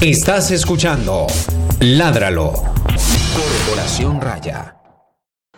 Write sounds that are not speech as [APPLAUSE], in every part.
Estás escuchando Ládralo. Corporación Raya.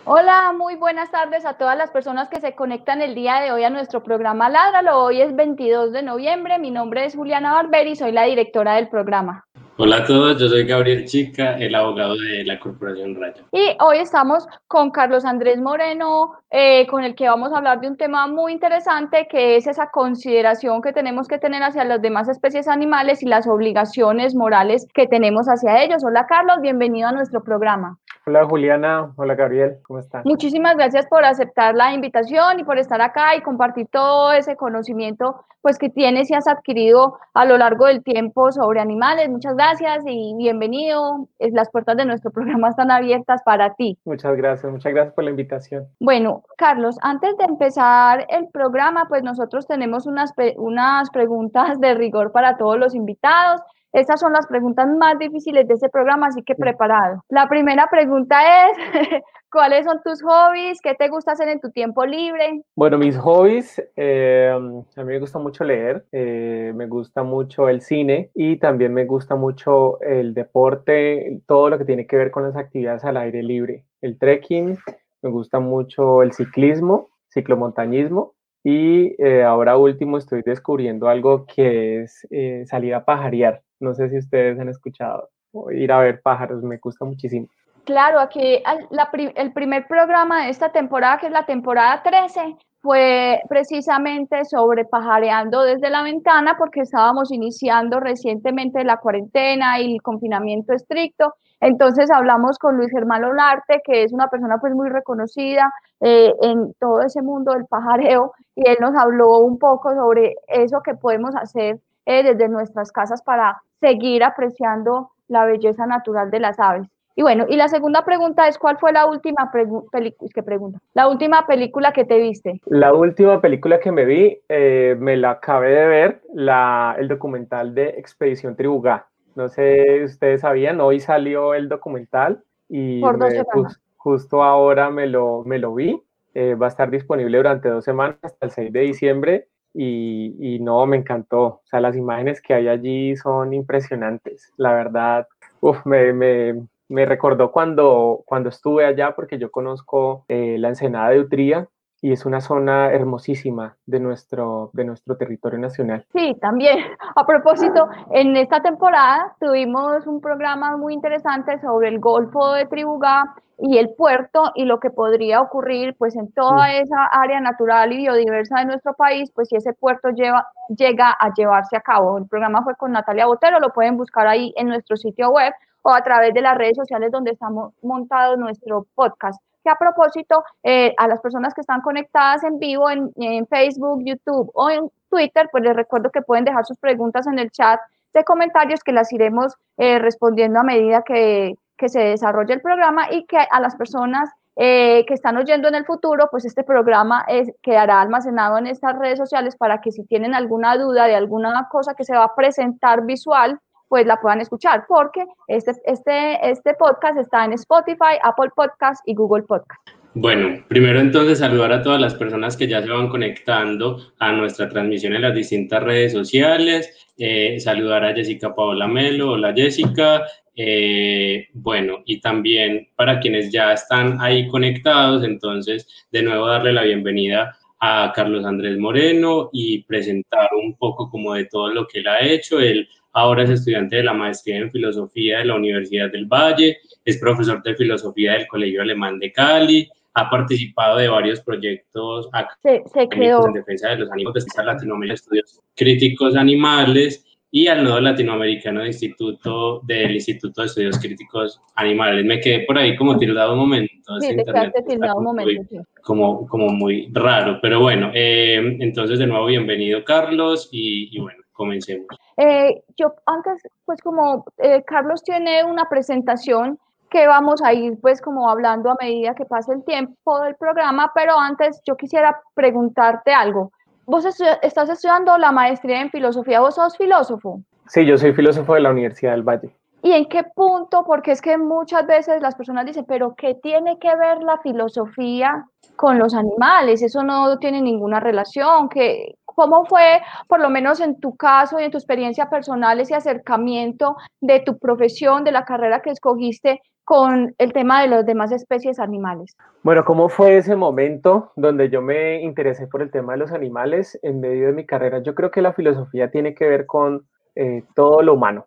Hola, muy buenas tardes a todas las personas que se conectan el día de hoy a nuestro programa Ládralo. Hoy es 22 de noviembre. Mi nombre es Juliana Barberi, soy la directora del programa. Hola a todos, yo soy Gabriel Chica, el abogado de la Corporación Raya. Y hoy estamos con Carlos Andrés Moreno, eh, con el que vamos a hablar de un tema muy interesante, que es esa consideración que tenemos que tener hacia las demás especies animales y las obligaciones morales que tenemos hacia ellos. Hola Carlos, bienvenido a nuestro programa. Hola Juliana, hola Gabriel, ¿cómo están? Muchísimas gracias por aceptar la invitación y por estar acá y compartir todo ese conocimiento pues que tienes y has adquirido a lo largo del tiempo sobre animales. Muchas gracias y bienvenido. Las puertas de nuestro [LAUGHS] programa están abiertas para ti. Muchas gracias, muchas gracias por la invitación. Bueno, Carlos, antes de empezar el programa, pues nosotros tenemos unas, unas preguntas de rigor para todos los invitados. Estas son las preguntas más difíciles de este programa, así que preparado. La primera pregunta es, [LAUGHS] ¿cuáles son tus hobbies? ¿Qué te gusta hacer en tu tiempo libre? Bueno, mis hobbies, eh, a mí me gusta mucho leer, eh, me gusta mucho el cine y también me gusta mucho el deporte, todo lo que tiene que ver con las actividades al aire libre, el trekking, me gusta mucho el ciclismo, ciclomontañismo y eh, ahora último estoy descubriendo algo que es salir a pajarear. No sé si ustedes han escuchado o ir a ver pájaros, me gusta muchísimo. Claro, aquí el primer programa de esta temporada, que es la temporada 13, fue precisamente sobre pajareando desde la ventana porque estábamos iniciando recientemente la cuarentena y el confinamiento estricto. Entonces hablamos con Luis Germán Olarte, que es una persona pues muy reconocida eh, en todo ese mundo del pajareo, y él nos habló un poco sobre eso que podemos hacer eh, desde nuestras casas para seguir apreciando la belleza natural de las aves. Y bueno, y la segunda pregunta es, ¿cuál fue la última película, que pregunta? La última película que te viste. La última película que me vi, eh, me la acabé de ver, la, el documental de Expedición Tribugá. No sé si ustedes sabían, hoy salió el documental y justo ahora me lo, me lo vi. Eh, va a estar disponible durante dos semanas hasta el 6 de diciembre y, no, me encantó. O sea, las imágenes que hay allí son impresionantes. La verdad, me, me, me, recordó cuando, cuando estuve allá porque yo conozco eh, la ensenada de Utría y es una zona hermosísima de nuestro, de nuestro territorio nacional. Sí, también. [LAUGHS] A propósito, en esta temporada tuvimos un programa muy interesante sobre el Golfo de Tribugá y el puerto y lo que podría ocurrir pues en toda esa área natural y biodiversa de nuestro país, pues si ese puerto lleva, llega a llevarse a cabo. El programa fue con Natalia Botero, lo pueden buscar ahí en nuestro sitio web o a través de las redes sociales donde estamos montados nuestro podcast que a propósito, eh, a las personas que están conectadas en vivo en, Facebook, YouTube o en Twitter, pues les recuerdo que pueden dejar sus preguntas en el chat de comentarios que las iremos eh, respondiendo a medida que, que, se desarrolle el programa y que a las personas eh, que están oyendo en el futuro, pues este programa quedará almacenado en estas redes sociales para que si tienen alguna duda de alguna cosa que se va a presentar visual, pues la puedan escuchar, porque este, este, este podcast está en Spotify, Apple Podcast y Google Podcast. Bueno, primero entonces saludar a todas las personas que ya se van conectando a nuestra transmisión en las distintas redes sociales. Eh, saludar a Jessica Paola Melo, hola Jessica. Eh, bueno, y también para quienes ya están ahí conectados, entonces de nuevo darle la bienvenida a Carlos Andrés Moreno y presentar un poco como de todo lo que él ha hecho. Él ahora es estudiante de la maestría en filosofía de la Universidad del Valle, es profesor de filosofía del Colegio Alemán de Cali, ha participado de varios proyectos académicos en defensa de los animales de Latinoamérica, estudios críticos animales y al nodo latinoamericano del Instituto, del Instituto de Estudios Críticos Animales. Me quedé por ahí como tildado un momento. Sí, tildado un momento. Sí. Como, como muy raro, pero bueno, eh, entonces de nuevo bienvenido Carlos y, y bueno, comencemos. Eh, yo antes, pues como eh, Carlos tiene una presentación que vamos a ir pues como hablando a medida que pase el tiempo del programa, pero antes yo quisiera preguntarte algo. Vos estás estudiando la maestría en filosofía, vos sos filósofo. Sí, yo soy filósofo de la Universidad del Valle. ¿Y en qué punto? Porque es que muchas veces las personas dicen, pero ¿qué tiene que ver la filosofía con los animales? Eso no tiene ninguna relación. ¿Qué, ¿Cómo fue, por lo menos en tu caso y en tu experiencia personal, ese acercamiento de tu profesión, de la carrera que escogiste con el tema de las demás especies animales? Bueno, ¿cómo fue ese momento donde yo me interesé por el tema de los animales en medio de mi carrera? Yo creo que la filosofía tiene que ver con eh, todo lo humano.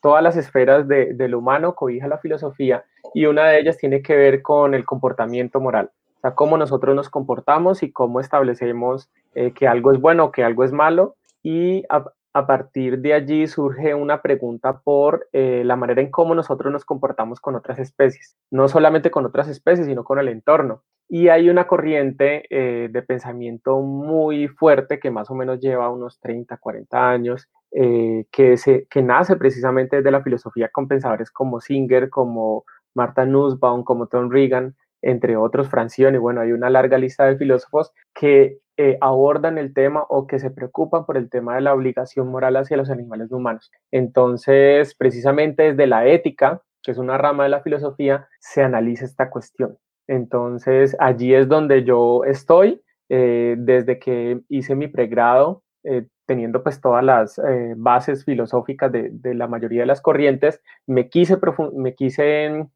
todas las esferas de, humano cobija la filosofía y una de ellas tiene que ver con el comportamiento moral. Sea, cómo nosotros nos comportamos y cómo establecemos eh, que algo es bueno o que algo es malo. Y a, partir de allí surge una pregunta por eh, la manera en cómo nosotros nos comportamos con otras especies, no solamente con otras especies, sino con el entorno. Y hay una corriente eh, de pensamiento muy fuerte que más o menos lleva unos 30, 40 años, que, nace precisamente desde la filosofía con pensadores como Singer, como Martha Nussbaum, como Tom Reagan, entre otros, Francione, bueno, hay una larga lista de filósofos que eh, abordan el tema o que se preocupan por el tema de la obligación moral hacia los animales humanos. Entonces, precisamente desde la ética, que es una rama de la filosofía, se analiza esta cuestión. Entonces, allí es donde yo estoy, eh, desde que hice mi pregrado, eh, teniendo pues todas las bases filosóficas de, la mayoría de las corrientes, me quise, me quise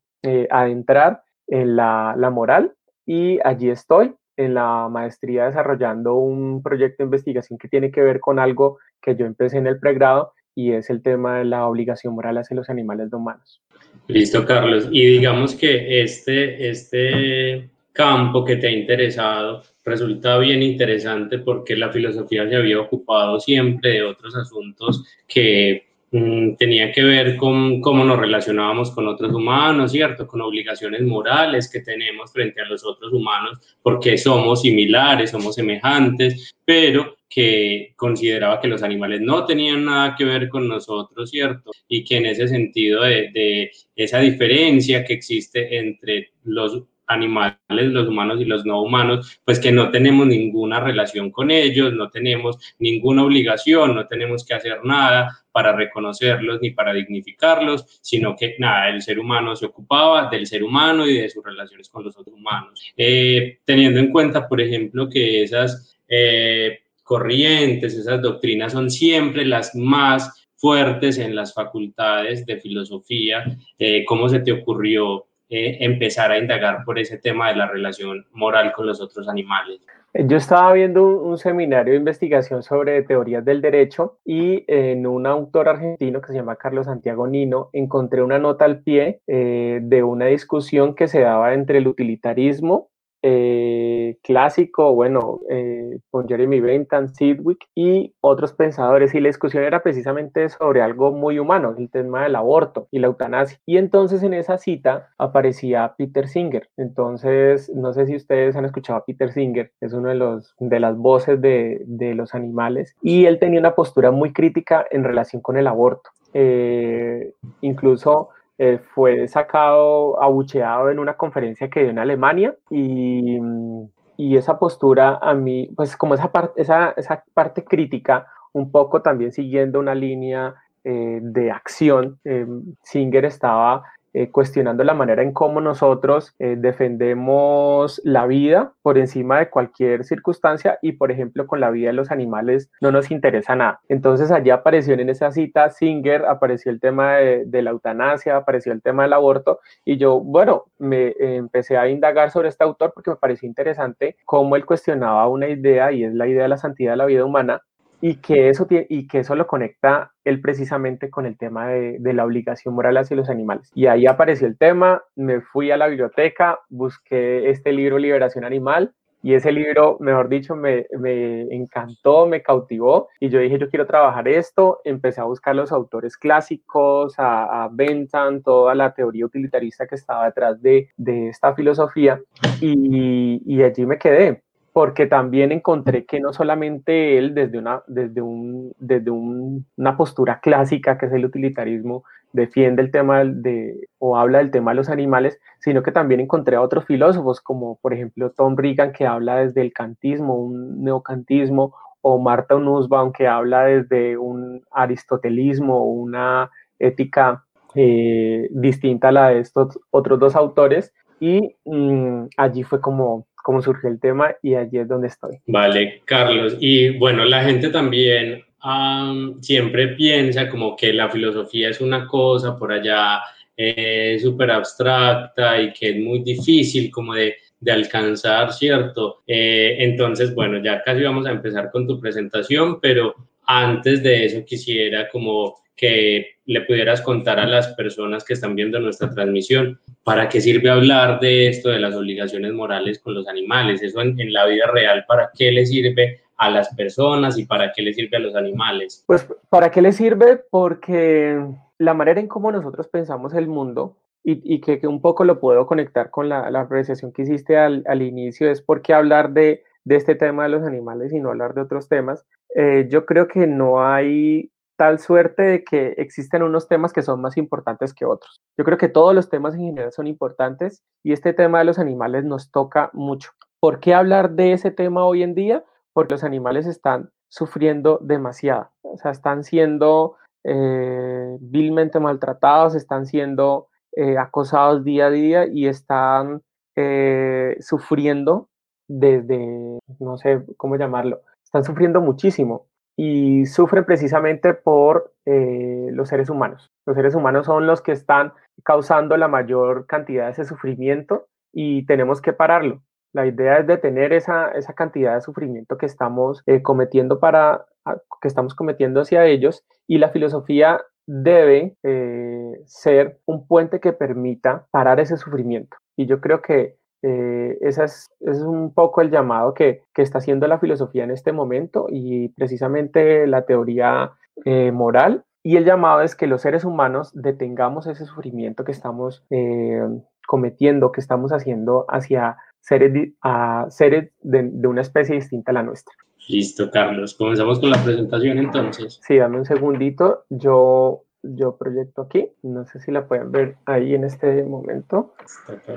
adentrar en la, la moral y allí estoy en la maestría desarrollando un proyecto de investigación que tiene que ver con algo que yo empecé en el pregrado y es el tema de la obligación moral hacia los animales no humanos. Listo, Carlos. Y digamos que este, este campo que te ha interesado resulta bien interesante porque la filosofía se había ocupado siempre de otros asuntos que tenía que ver con cómo nos relacionábamos con otros humanos, ¿cierto? Con obligaciones morales que tenemos frente a los otros humanos, porque somos similares, somos semejantes, pero que consideraba que los animales no tenían nada que ver con nosotros, ¿cierto? Y que en ese sentido de, de esa diferencia que existe entre los animales, los humanos y los no humanos, pues que no tenemos ninguna relación con ellos, no tenemos ninguna obligación, no tenemos que hacer nada para reconocerlos ni para dignificarlos, sino que nada, el ser humano se ocupaba del ser humano y de sus relaciones con los otros humanos. Eh, teniendo en cuenta, por ejemplo, que esas eh, corrientes, esas doctrinas son siempre las más fuertes en las facultades de filosofía, eh, ¿cómo se te ocurrió eh, empezar a indagar por ese tema de la relación moral con los otros animales. Yo estaba viendo un, seminario de investigación sobre teorías del derecho y en un autor argentino que se llama Carlos Santiago Nino encontré una nota al pie eh, de una discusión que se daba entre el utilitarismo eh, clásico, bueno, eh, con Jeremy Bentham, Sidwick y otros pensadores. Y la discusión era precisamente sobre algo muy humano, el tema del aborto y la eutanasia. Y entonces en esa cita aparecía Peter Singer. Entonces, no sé si ustedes han escuchado a Peter Singer, es uno de, los, de las voces de, de los animales. Y él tenía una postura muy crítica en relación con el aborto. Eh, incluso eh, fue sacado, abucheado en una conferencia que dio en Alemania y, esa postura a mí, pues como esa, parte esa, esa parte crítica, un poco también siguiendo una línea eh, de acción, eh, Singer estaba eh, cuestionando la manera en cómo nosotros eh, defendemos la vida por encima de cualquier circunstancia y, por ejemplo, con la vida de los animales no nos interesa nada. Entonces allí apareció en esa cita Singer, apareció el tema de, la eutanasia, apareció el tema del aborto y yo, bueno, me eh, empecé a indagar sobre este autor porque me pareció interesante cómo él cuestionaba una idea y es la idea de la santidad de la vida humana y que eso, y que eso lo conecta él precisamente con el tema de, la obligación moral hacia los animales. Y ahí apareció el tema, me fui a la biblioteca, busqué este libro Liberación Animal y ese libro, mejor dicho, me, me, encantó, me cautivó y yo dije, yo quiero trabajar esto. Empecé a buscar los autores clásicos, a, a Bentham, toda la teoría utilitarista que estaba detrás de, esta filosofía y allí me quedé porque también encontré que no solamente él desde una, desde un, desde una postura clásica que es el utilitarismo defiende el tema de, o habla del tema de los animales, sino que también encontré a otros filósofos como por ejemplo Tom Reagan que habla desde el kantismo, un neocantismo, o Marta Nussbaum que habla desde un aristotelismo, una ética eh, distinta a la de estos otros dos autores. Y mm, allí fue como, cómo surgió el tema y allí es donde estoy. Vale, Carlos. Y bueno, la gente también siempre piensa como que la filosofía es una cosa por allá eh, súper abstracta y que es muy difícil como de, de alcanzar, ¿cierto? Eh, entonces, bueno, ya casi vamos a empezar con tu presentación, pero antes de eso quisiera como que le pudieras contar a las personas que están viendo nuestra transmisión para qué sirve hablar de esto de las obligaciones morales con los animales, eso en, la vida real, para qué le sirve a las personas y para qué le sirve a los animales. Pues para qué le sirve porque la manera en cómo nosotros pensamos el mundo y, que, un poco lo puedo conectar con la, la apreciación que hiciste al, al, inicio es por qué hablar de, de, este tema de los animales y no hablar de otros temas. Eh, yo creo que no hay tal suerte de que existen unos temas que son más importantes que otros. Yo creo que todos los temas en general son importantes y este tema de los animales nos toca mucho. ¿Por qué hablar de ese tema hoy en día? Porque los animales están sufriendo demasiado, o sea, están siendo eh, vilmente maltratados, están siendo eh, acosados día a día y están eh, sufriendo desde, no sé cómo llamarlo, están sufriendo muchísimo y sufren precisamente por los seres humanos. Los seres humanos son los que están causando la mayor cantidad de ese sufrimiento y tenemos que pararlo. La idea es detener esa, esa cantidad de sufrimiento que estamos cometiendo para que estamos cometiendo hacia ellos y la filosofía debe eh, ser un puente que permita parar ese sufrimiento. Y yo creo que eh, ese es, es, un poco el llamado que, que, está haciendo la filosofía en este momento y precisamente la teoría eh, moral. Y el llamado es que los seres humanos detengamos ese sufrimiento que estamos cometiendo, que estamos haciendo hacia seres, a seres de, de una especie distinta a la nuestra. Listo, Carlos. Comenzamos con la presentación entonces. Sí, dame un segundito. Yo, yo proyecto aquí. No sé si la pueden ver ahí en este momento.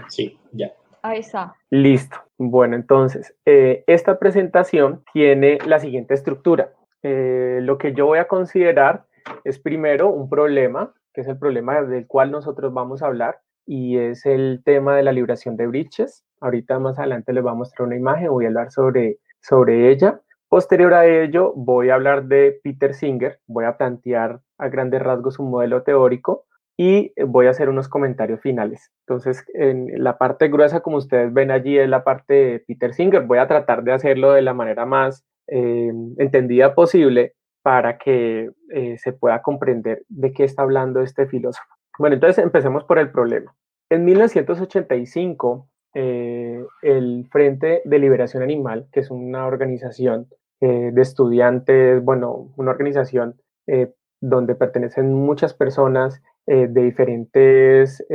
Sí, ya. Ahí está. Listo. Bueno, entonces, eh, esta presentación tiene la siguiente estructura. Eh, lo que yo voy a considerar es primero un problema, que es el problema del cual nosotros vamos a hablar, y es el tema de la liberación de briches. Ahorita más adelante les voy a mostrar una imagen, voy a hablar sobre, sobre ella. Posterior a ello, voy a hablar de Peter Singer, voy a plantear a grandes rasgos un modelo teórico y voy a hacer unos comentarios finales. Entonces, en la parte gruesa, como ustedes ven allí, es la parte de Peter Singer. Voy a tratar de hacerlo de la manera más eh, entendida posible para que eh, se pueda comprender de qué está hablando este filósofo. Bueno, entonces empecemos por el problema. En 1985, eh, el Frente de Liberación Animal, que es una organización eh, de estudiantes, bueno, una organización eh, donde pertenecen muchas personas eh, de diferentes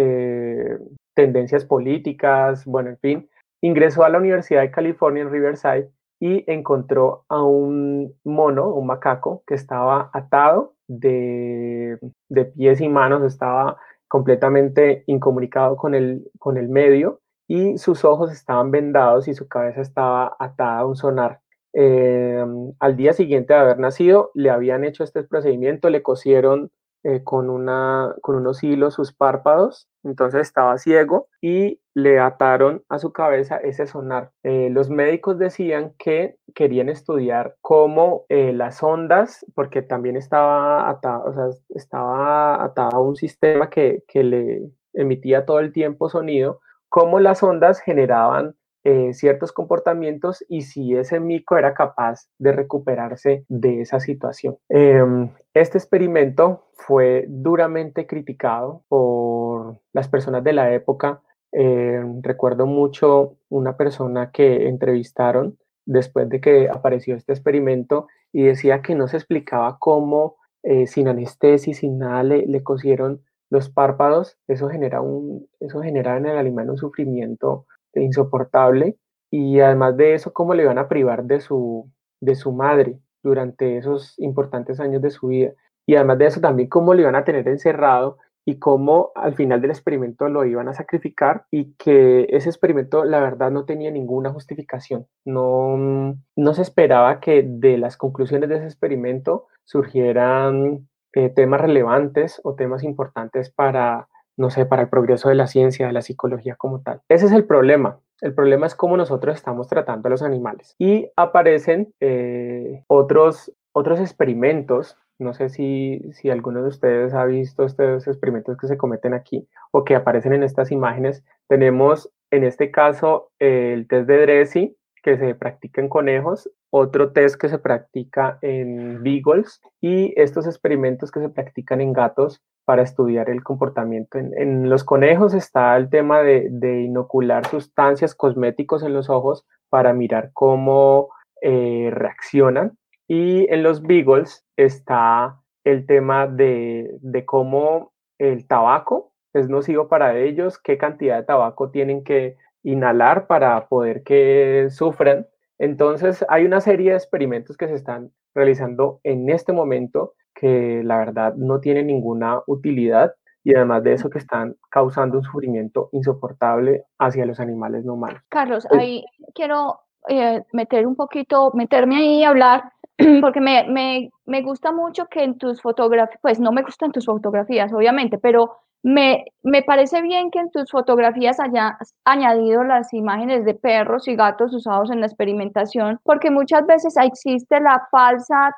tendencias políticas, bueno, en fin, ingresó a la Universidad de California en Riverside y encontró a un mono, un macaco, que estaba atado de, de pies y manos, estaba completamente incomunicado con el, con el medio y sus ojos estaban vendados y su cabeza estaba atada a un sonar. Em, al día siguiente de haber nacido, le habían hecho este procedimiento, le cosieron eh, con, una, con unos hilos sus párpados, entonces estaba ciego y le ataron a su cabeza ese sonar. Eh, los médicos decían que querían estudiar cómo eh, las ondas, porque también estaba atado, o sea, estaba atado a un sistema que, que le emitía todo el tiempo sonido, cómo las ondas generaban eh, ciertos comportamientos y si ese mico era capaz de recuperarse de esa situación. Em, este experimento fue duramente criticado por las personas de la época. Em, recuerdo mucho una persona que entrevistaron después de que apareció este experimento y decía que no se explicaba cómo eh, sin anestesia, sin nada, le, le, cosieron los párpados. Eso genera, un, eso genera en el animal un sufrimiento insoportable y además de eso, cómo le van a privar de su, de su madre durante esos importantes años de su vida. Y además de eso, también cómo le iban a tener encerrado y cómo al final del experimento lo iban a sacrificar y que ese experimento la verdad no tenía ninguna justificación. No, no se esperaba que de las conclusiones de ese experimento surgieran eh, temas relevantes o temas importantes para no sé, para el progreso de la ciencia, de la psicología como tal. Ese es el problema. el problema es cómo nosotros estamos tratando a los animales. Y aparecen eh, otros, otros experimentos no sé si, si alguno de ustedes ha visto estos experimentos que se cometen aquí o que aparecen en estas imágenes. Tenemos en este caso el test de Dressy que se practica en conejos, otro test que se practica en beagles y estos experimentos que se practican en gatos para estudiar el comportamiento. En, los conejos está el tema de, inocular sustancias cosméticos en los ojos para mirar cómo eh, reaccionan y en los beagles está el tema de, cómo el tabaco es nocivo para ellos, qué cantidad de tabaco tienen que inhalar para poder que sufran. Entonces hay una serie de experimentos que se están realizando en este momento que la verdad no tienen ninguna utilidad y además de eso que están causando un sufrimiento insoportable hacia los animales no humanos. Carlos, ahí quiero eh, meter un poquito, meterme ahí y hablar [CLEARS THROAT] porque me, me, me, gusta mucho que en tus fotografías, pues no me gustan tus fotografías, obviamente, pero me, me, parece bien que en tus fotografías hayas añadido las imágenes de perros y gatos usados en la experimentación, porque muchas veces existe la falsa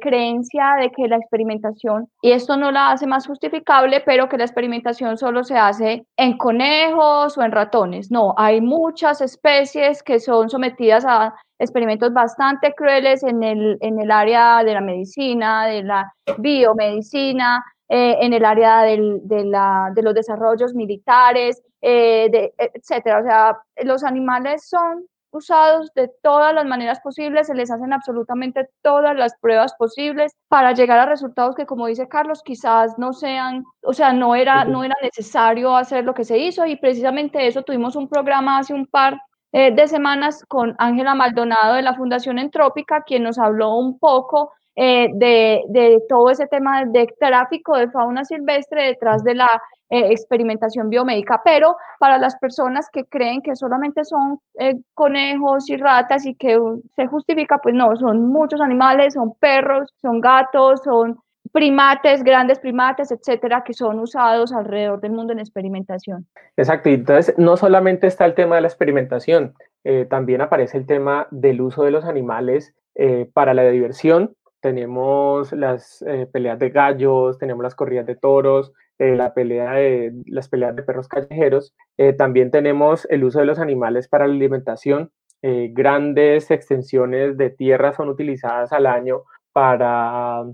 creencia de que la experimentación, y esto no la hace más justificable, pero que la experimentación solo se hace en conejos o en ratones. No, hay muchas especies que son sometidas a experimentos bastante crueles en el, en el área de la medicina, de la biomedicina, eh, en el área del, de, la, de, los desarrollos militares, eh, de, etcétera. O sea, los animales son usados de todas las maneras posibles, se les hacen absolutamente todas las pruebas posibles para llegar a resultados que, como dice Carlos, quizás no sean, o sea, no era, no era necesario hacer lo que se hizo y precisamente eso tuvimos un programa hace un par eh, de semanas con Ángela Maldonado de la Fundación Entrópica, quien nos habló un poco eh, de, todo ese tema de tráfico de fauna silvestre detrás de la eh, experimentación biomédica, pero para las personas que creen que solamente son eh, conejos y ratas y que se justifica, pues no, son muchos animales, son perros, son gatos, son primates, grandes primates, etcétera, que son usados alrededor del mundo en experimentación. Exacto, y entonces no solamente está el tema de la experimentación, también aparece el tema del uso de los animales para la diversión tenemos las eh, peleas de gallos, tenemos las corridas de toros, eh, la pelea de, las peleas de perros callejeros. Eh, también tenemos el uso de los animales para la alimentación. grandes extensiones de tierra son utilizadas al año para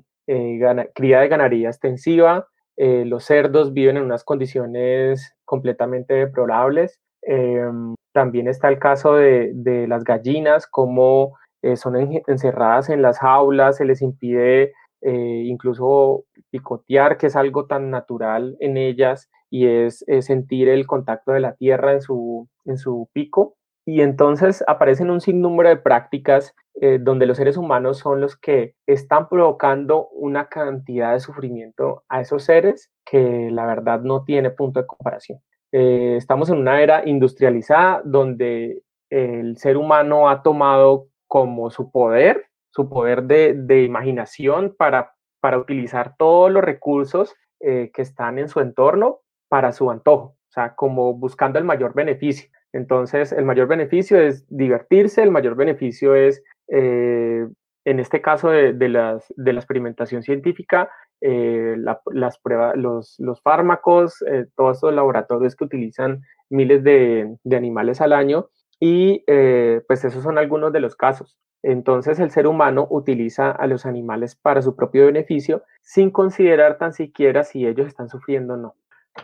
cría de ganadería extensiva. los cerdos viven en unas condiciones completamente deplorables. Em, también está el caso de, de las gallinas, como eh, son encerradas en las jaulas, se les impide eh, incluso picotear, que es algo tan natural en ellas, y es, sentir el contacto de la tierra en su, en su pico. Y entonces aparecen un sinnúmero de prácticas eh, donde los seres humanos son los que están provocando una cantidad de sufrimiento a esos seres que la verdad no tiene punto de comparación. estamos en una era industrializada donde el ser humano ha tomado como su poder, su poder de, imaginación para, utilizar todos los recursos eh, que están en su entorno para su antojo, o sea, como buscando el mayor beneficio. Entonces, el mayor beneficio es divertirse, el mayor beneficio es, eh, en este caso de, la experimentación científica, eh, las pruebas, los, fármacos, todos estos laboratorios que utilizan miles de animales al año, y eh, pues esos son algunos de los casos. Entonces el ser humano utiliza a los animales para su propio beneficio sin considerar tan siquiera si ellos están sufriendo o no.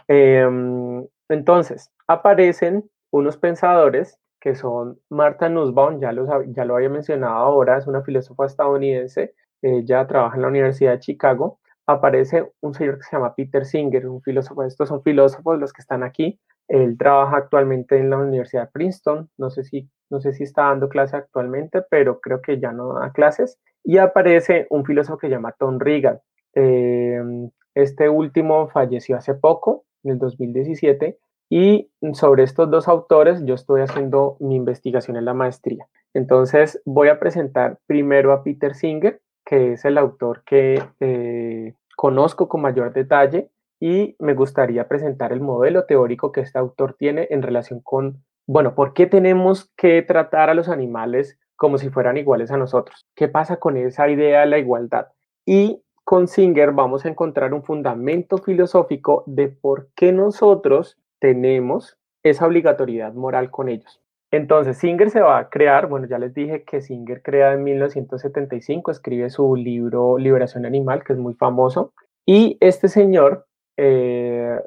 Em, entonces aparecen unos pensadores que son Martha Nussbaum, ya lo, ya lo había mencionado ahora, es una filósofa estadounidense, ella trabaja en la Universidad de Chicago. Aparece un señor que se llama Peter Singer, un filósofo, estos son filósofos los que están aquí, él trabaja actualmente en la Universidad de Princeton, no sé si, no sé si está dando clase actualmente, pero creo que ya no da clases. Y aparece un filósofo que se llama Tom Regan. Em, este último falleció hace poco, en el 2017, y sobre estos dos autores yo estoy haciendo mi investigación en la maestría. Entonces voy a presentar primero a Peter Singer, que es el autor que eh, conozco con mayor detalle y me gustaría presentar el modelo teórico que este autor tiene en relación con bueno, ¿por qué tenemos que tratar a los animales como si fueran iguales a nosotros? ¿Qué pasa con esa idea de la igualdad? Y con Singer vamos a encontrar un fundamento filosófico de por qué nosotros tenemos esa obligatoriedad moral con ellos. Entonces, Singer se va a crear, bueno, ya les dije que Singer crea en 1975, escribe su libro Liberación Animal, que es muy famoso, y este señor, eh,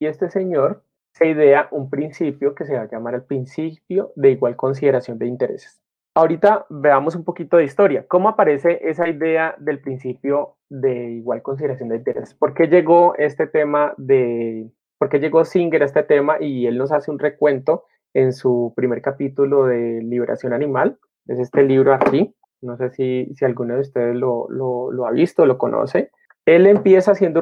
y este señor se idea un principio que se va a llamar el principio de igual consideración de intereses. Ahorita veamos un poquito de historia. ¿Cómo aparece esa idea del principio de igual consideración de intereses? ¿Por qué llegó este tema de, por qué llegó Singer a este tema y él nos hace un recuento en su primer capítulo de Liberación Animal? Es este libro aquí. No sé si, si alguno de ustedes lo, lo, lo ha visto, lo conoce. Él empieza haciendo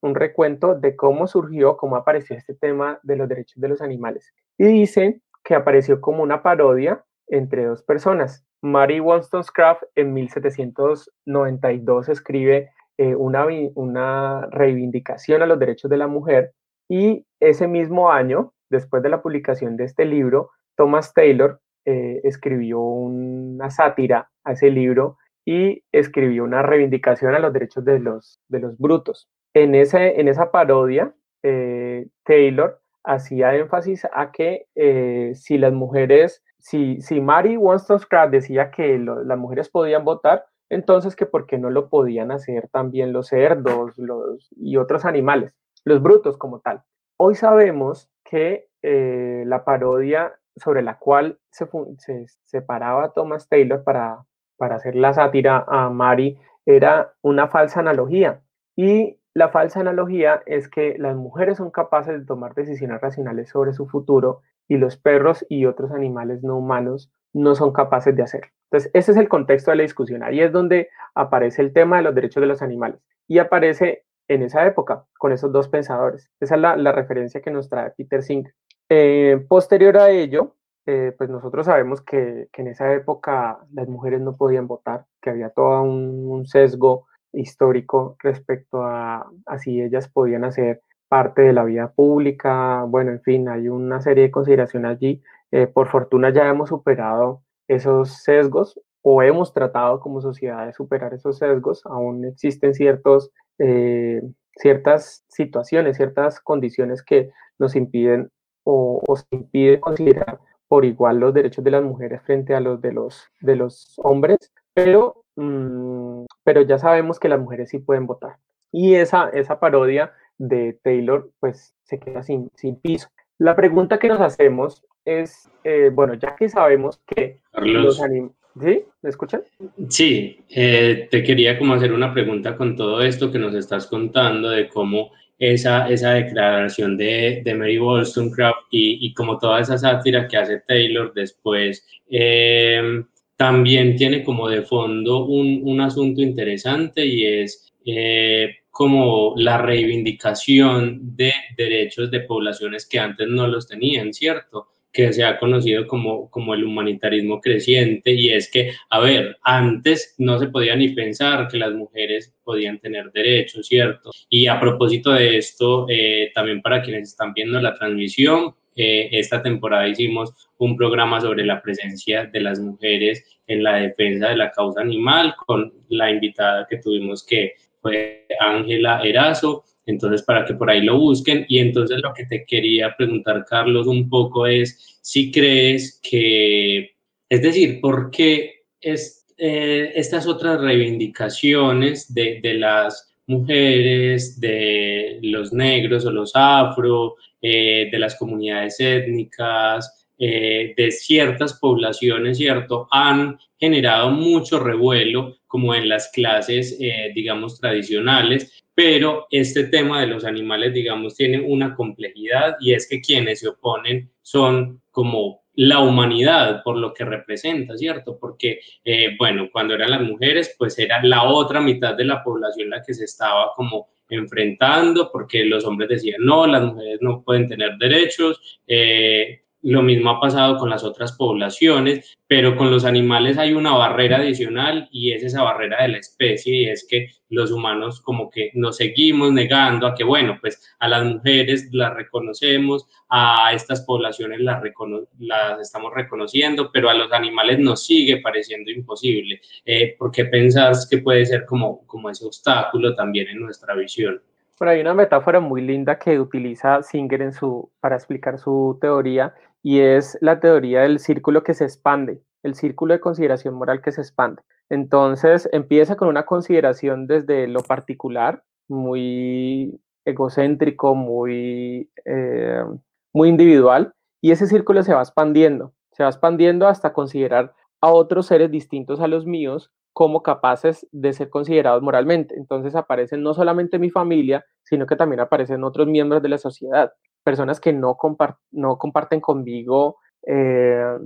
un recuento, de cómo surgió, cómo apareció este tema de los derechos de los animales. Y dice que apareció como una parodia entre dos personas. Mary Wollstonecraft en 1792 escribe eh, una, una reivindicación a los derechos de la mujer y ese mismo año, después de la publicación de este libro, Thomas Taylor eh, escribió una sátira a ese libro y escribió una reivindicación a los derechos de los, de los brutos. En, ese, en esa parodia, eh, Taylor hacía énfasis a que eh, si las mujeres, si, si Mary Wollstonecraft decía que las mujeres podían votar, entonces que por qué no lo podían hacer también los cerdos los, y otros animales, los brutos como tal. Hoy sabemos que eh, la parodia sobre la cual se, se separaba Thomas Taylor para, para hacer la sátira a Mari era una falsa analogía. Y la falsa analogía es que las mujeres son capaces de tomar decisiones racionales sobre su futuro y los perros y otros animales no humanos no son capaces de hacerlo. Entonces, ese es el contexto de la discusión. Ahí es donde aparece el tema de los derechos de los animales. Y aparece en esa época con esos dos pensadores. Esa es la, referencia que nos trae Peter Singer. Eh, posterior a ello, eh, pues nosotros sabemos que, en esa época las mujeres no podían votar, que había todo un, sesgo histórico respecto a, si ellas podían hacer parte de la vida pública. Bueno, en fin, hay una serie de consideraciones allí. Eh, por fortuna ya hemos superado esos sesgos o hemos tratado como sociedad de superar esos sesgos. Aún existen ciertos, eh, ciertas situaciones, ciertas condiciones que nos impiden o, o se impide considerar por igual los derechos de las mujeres frente a los de los, de los hombres, pero, mm, pero ya sabemos que las mujeres sí pueden votar. Y esa, esa parodia de Taylor pues se queda sin, sin piso. La pregunta que nos hacemos es, eh, bueno, ya que sabemos que los animales... ¿Sí? ¿Me escuchan? Sí, eh, te quería como hacer una pregunta con todo esto que nos estás contando de cómo esa, esa declaración de, de Mary Wollstonecraft y, y, como toda esa sátira que hace Taylor después, eh, también tiene como de fondo un, un asunto interesante y es eh, como la reivindicación de derechos de poblaciones que antes no los tenían, ¿cierto? Que se ha conocido como, como el humanitarismo creciente y es que, a ver, antes no se podía ni pensar que las mujeres podían tener derechos, ¿cierto? Y a propósito de esto, eh, también para quienes están viendo la transmisión, eh, esta temporada hicimos un programa sobre la presencia de las mujeres en la defensa de la causa animal con la invitada que tuvimos que fue Ángela Erazo entonces, para que por ahí lo busquen. Y entonces lo que te quería preguntar, Carlos, un poco es si crees que, es decir, ¿por qué es, eh, estas otras reivindicaciones de, de, las mujeres, de los negros o los afro, eh, de las comunidades étnicas, eh, de ciertas poblaciones, ¿cierto?, han generado mucho revuelo como en las clases, digamos, tradicionales, pero este tema de los animales, digamos, tiene una complejidad y es que quienes se oponen son como la humanidad por lo que representa, ¿cierto? Porque, eh, bueno, cuando eran las mujeres, pues era la otra mitad de la población la que se estaba como enfrentando, porque los hombres decían, no, las mujeres no pueden tener derechos, eh, lo mismo ha pasado con las otras poblaciones, pero con los animales hay una barrera adicional y es esa barrera de la especie y es que los humanos como que nos seguimos negando a que, bueno, pues a las mujeres las reconocemos, a estas poblaciones las, las estamos reconociendo, pero a los animales nos sigue pareciendo imposible. Eh, ¿Por qué pensás que puede ser como, como ese obstáculo también en nuestra visión? Bueno, hay una metáfora muy linda que utiliza Singer en su, para explicar su teoría y es la teoría del círculo que se expande, el círculo de consideración moral que se expande. Entonces empieza con una consideración desde lo particular, muy egocéntrico, muy, eh, muy individual, y ese círculo se va expandiendo, se va expandiendo hasta considerar a otros seres distintos a los míos como capaces de ser considerados moralmente. Entonces aparecen no solamente mi familia, sino que también aparecen otros miembros de la sociedad, personas que no, no comparten conmigo eh,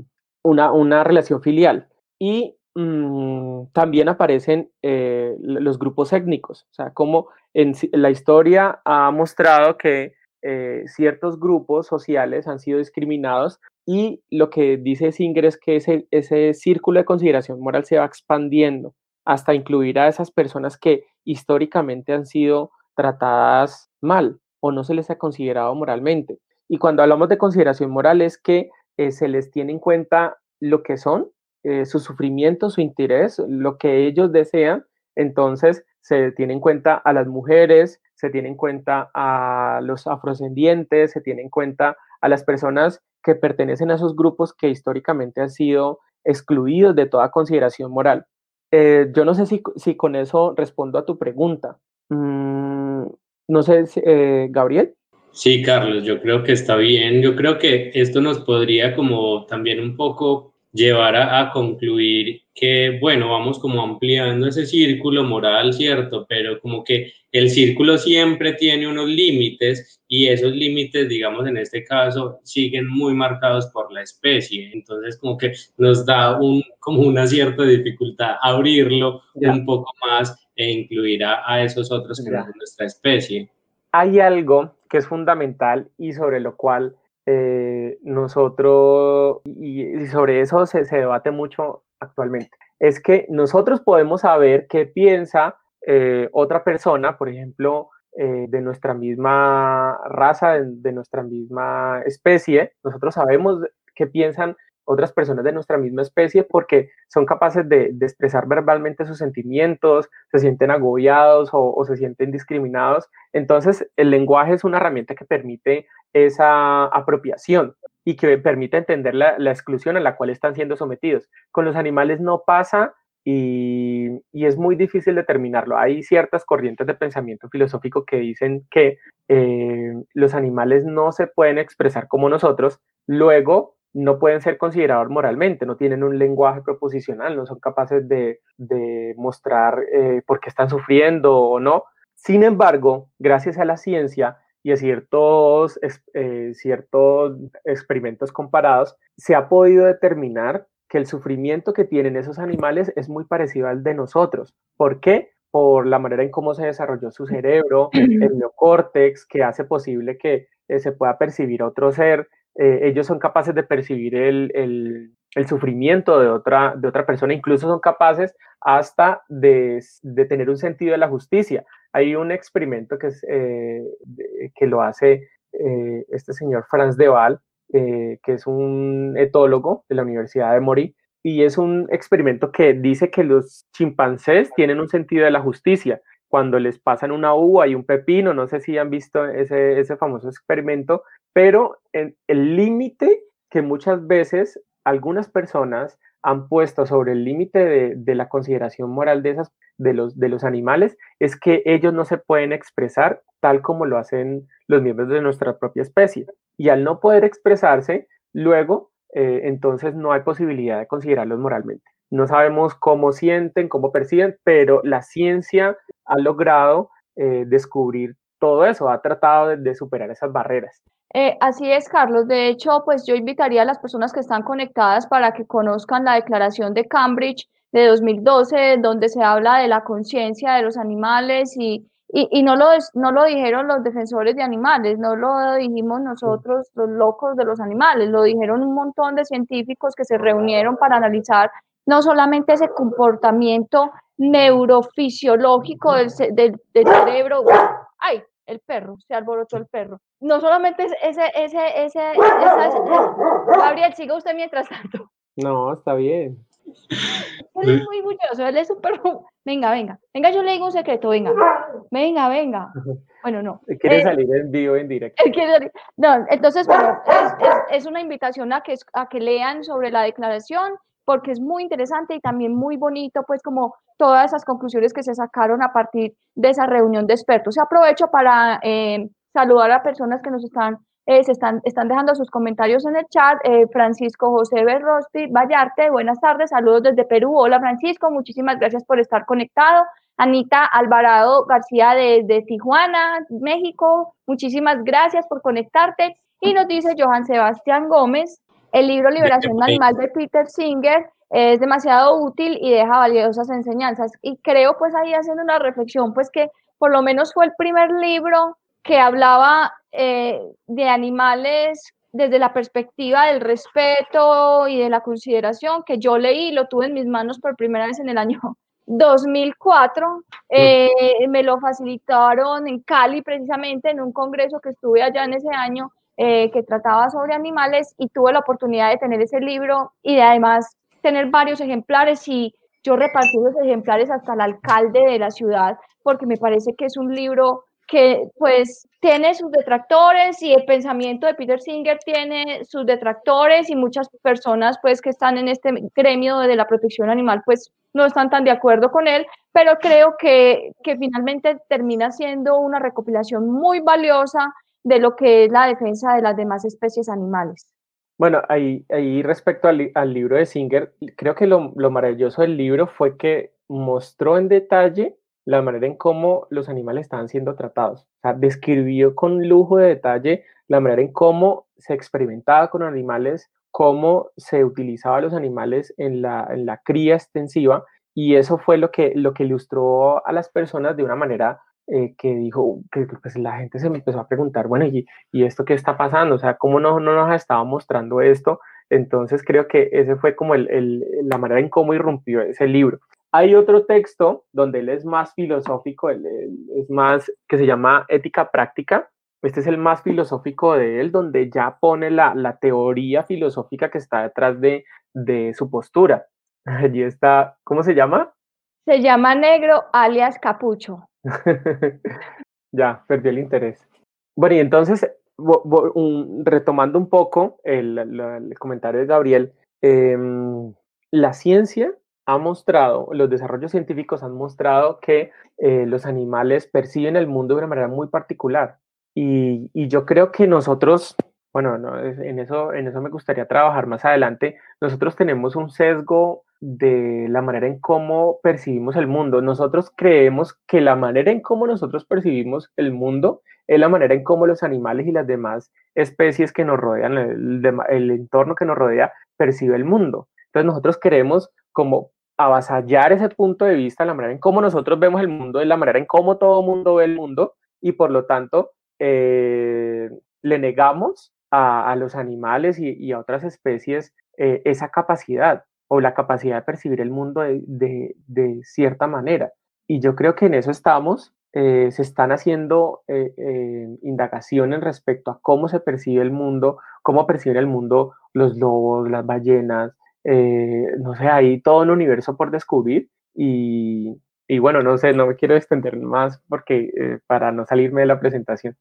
una, una, relación filial. Y mm, también aparecen eh, los grupos étnicos, o sea, como en la historia ha mostrado que eh, ciertos grupos sociales han sido discriminados y lo que dice Singer es que ese, círculo de consideración moral se va expandiendo hasta incluir a esas personas que históricamente han sido tratadas mal o no se les ha considerado moralmente. Y cuando hablamos de consideración moral es que eh, se les tiene en cuenta lo que son, eh, su sufrimiento, su interés, lo que ellos desean. Entonces se tiene en cuenta a las mujeres, se tiene en cuenta a los afrodescendientes, se tiene en cuenta a las personas que pertenecen a esos grupos que históricamente han sido excluidos de toda consideración moral. Eh, yo no sé si, si, con eso respondo a tu pregunta. Mm, no sé, eh, Gabriel. Sí, Carlos, yo creo que está bien. Yo creo que esto nos podría como también un poco llevar a, concluir que, bueno, vamos como ampliando ese círculo moral, ¿cierto? Pero como que el círculo siempre tiene unos límites y esos límites, digamos, en este caso, siguen muy marcados por la especie. Entonces, como que nos da un, como una cierta dificultad abrirlo un poco más e incluir a, esos otros que no son nuestra especie. Hay algo que es fundamental y sobre lo cual eh, nosotros, y, sobre eso se, debate mucho actualmente, es que nosotros podemos saber qué piensa eh, otra persona, por ejemplo, eh, de nuestra misma raza, de, nuestra misma especie, nosotros sabemos qué piensan otras personas de nuestra misma especie porque son capaces de, expresar verbalmente sus sentimientos, se sienten agobiados o, se sienten discriminados. Entonces, el lenguaje es una herramienta que permite esa apropiación y que permite entender la, exclusión a la cual están siendo sometidos. Con los animales no pasa y, es muy difícil determinarlo. Hay ciertas corrientes de pensamiento filosófico que dicen que eh, los animales no se pueden expresar como nosotros, luego no pueden ser considerados moralmente, no tienen un lenguaje proposicional, no son capaces de, mostrar eh, por qué están sufriendo o no. Sin embargo, gracias a la ciencia y a ciertos, eh, ciertos experimentos comparados, se ha podido determinar que el sufrimiento que tienen esos animales es muy parecido al de nosotros. ¿Por qué? Por la manera en cómo se desarrolló su cerebro, [CLEARS THROAT] el neocórtex, que hace posible que eh, se pueda percibir otro ser, eh, ellos son capaces de percibir el, sufrimiento de otra, de otra persona, incluso son capaces hasta de, tener un sentido de la justicia. Hay un experimento que, es, eh, que lo hace este señor Franz de Waal, que es un etólogo de la Universidad de Mori, y es un experimento que dice que los chimpancés tienen un sentido de la justicia. Cuando les pasan una uva y un pepino, no sé si han visto ese, ese famoso experimento, pero el límite que muchas veces algunas personas han puesto sobre el límite de, la consideración moral de, esas, de, los, de los animales es que ellos no se pueden expresar tal como lo hacen los miembros de nuestra propia especie. Y al no poder expresarse, luego, eh, entonces no hay posibilidad de considerarlos moralmente. No sabemos cómo sienten, cómo perciben, pero la ciencia ha logrado eh, descubrir todo eso, ha tratado de superar esas barreras. Eh, así es, Carlos. De hecho, pues yo invitaría a las personas que están conectadas para que conozcan la declaración de Cambridge de 2012, donde se habla de la conciencia de los animales y, y, y, no, lo, no lo dijeron los defensores de animales, no lo dijimos nosotros, los locos de los animales, lo dijeron un montón de científicos que se reunieron para analizar no solamente ese comportamiento neurofisiológico del, del, del cerebro, ay, el perro, se alborotó el perro. No solamente ese, ese, ese, ese Gabriel, siga usted mientras tanto. No, está bien. Él es muy bulloso, él es perro. Venga, venga, venga, yo le digo un secreto, venga, venga, venga. Bueno, no. Quiere eh, salir en vivo, en directo. No, entonces, bueno, es, es, una invitación a que, a que lean sobre la declaración, porque es muy interesante y también muy bonito, pues como todas esas conclusiones que se sacaron a partir de esa reunión de expertos. aprovecho para eh, saludar a personas que nos están, eh, se están, están dejando sus comentarios en el chat. Eh, Francisco José Berrosti Vallarte, buenas tardes, saludos desde Perú. Hola Francisco, muchísimas gracias por estar conectado. Anita Alvarado García de, Tijuana, México, muchísimas gracias por conectarte. Y nos dice Johan Sebastián Gómez, el libro Liberación Animal de Peter Singer es demasiado útil y deja valiosas enseñanzas. Y creo pues ahí haciendo una reflexión, pues que por lo menos fue el primer libro que hablaba eh, de animales desde la perspectiva del respeto y de la consideración que yo leí, lo tuve en mis manos por primera vez en el año [LAUGHS] 2004. Eh, me lo facilitaron en Cali precisamente en un congreso que estuve allá en ese año eh, que trataba sobre animales y tuve la oportunidad de tener ese libro y de además tener varios ejemplares y yo repartí los ejemplares hasta el alcalde de la ciudad porque me parece que es un libro que pues tiene sus detractores y el pensamiento de Peter Singer tiene sus detractores y muchas personas pues que están en este gremio de la protección animal pues no están tan de acuerdo con él, pero creo que, que finalmente termina siendo una recopilación muy valiosa de lo que es la defensa de las demás especies animales. Bueno, ahí, ahí respecto al, libro de Singer, creo que lo, maravilloso del libro fue que mostró en detalle la manera en cómo los animales estaban siendo tratados. O sea, describió con lujo de detalle la manera en cómo se experimentaba con animales, cómo se utilizaba los animales en la, en la cría extensiva, y eso fue lo que, lo que ilustró a las personas de una manera eh, que dijo que pues, la gente se empezó a preguntar, bueno, ¿y, ¿y, esto qué está pasando? O sea, ¿cómo no, no nos estaba mostrando esto? Entonces creo que ese fue como el, el, la manera en cómo irrumpió ese libro. Hay otro texto donde él es más filosófico, él, es más, que se llama Ética Práctica. Este es el más filosófico de él, donde ya pone la, la teoría filosófica que está detrás de, de su postura. [LAUGHS] Allí está, ¿cómo se llama? Se llama Negro alias Capucho. [LAUGHS] ya, perdió el interés. Bueno, y entonces, retomando un poco el, comentario de Gabriel, em, la ciencia ha mostrado, los desarrollos científicos han mostrado que eh, los animales perciben el mundo de una manera muy particular. Y, y yo creo que nosotros, bueno, no, en, eso, en eso me gustaría trabajar más adelante, nosotros tenemos un sesgo de la manera en cómo percibimos el mundo. Nosotros creemos que la manera en cómo nosotros percibimos el mundo es la manera en cómo los animales y las demás especies que nos rodean, el, entorno que nos rodea, percibe el mundo. Entonces nosotros queremos como avasallar ese punto de vista, la manera en cómo nosotros vemos el mundo, es la manera en cómo todo mundo ve el mundo y por lo tanto eh, le negamos a, los animales y, a otras especies eh, esa capacidad o la capacidad de percibir el mundo de, cierta manera. Y yo creo que en eso estamos. Eh, se están haciendo indagaciones respecto a cómo se percibe el mundo, cómo perciben el mundo los lobos, las ballenas, no sé, hay todo un universo por descubrir y, y bueno, no sé, no me quiero extender más porque para no salirme de la presentación.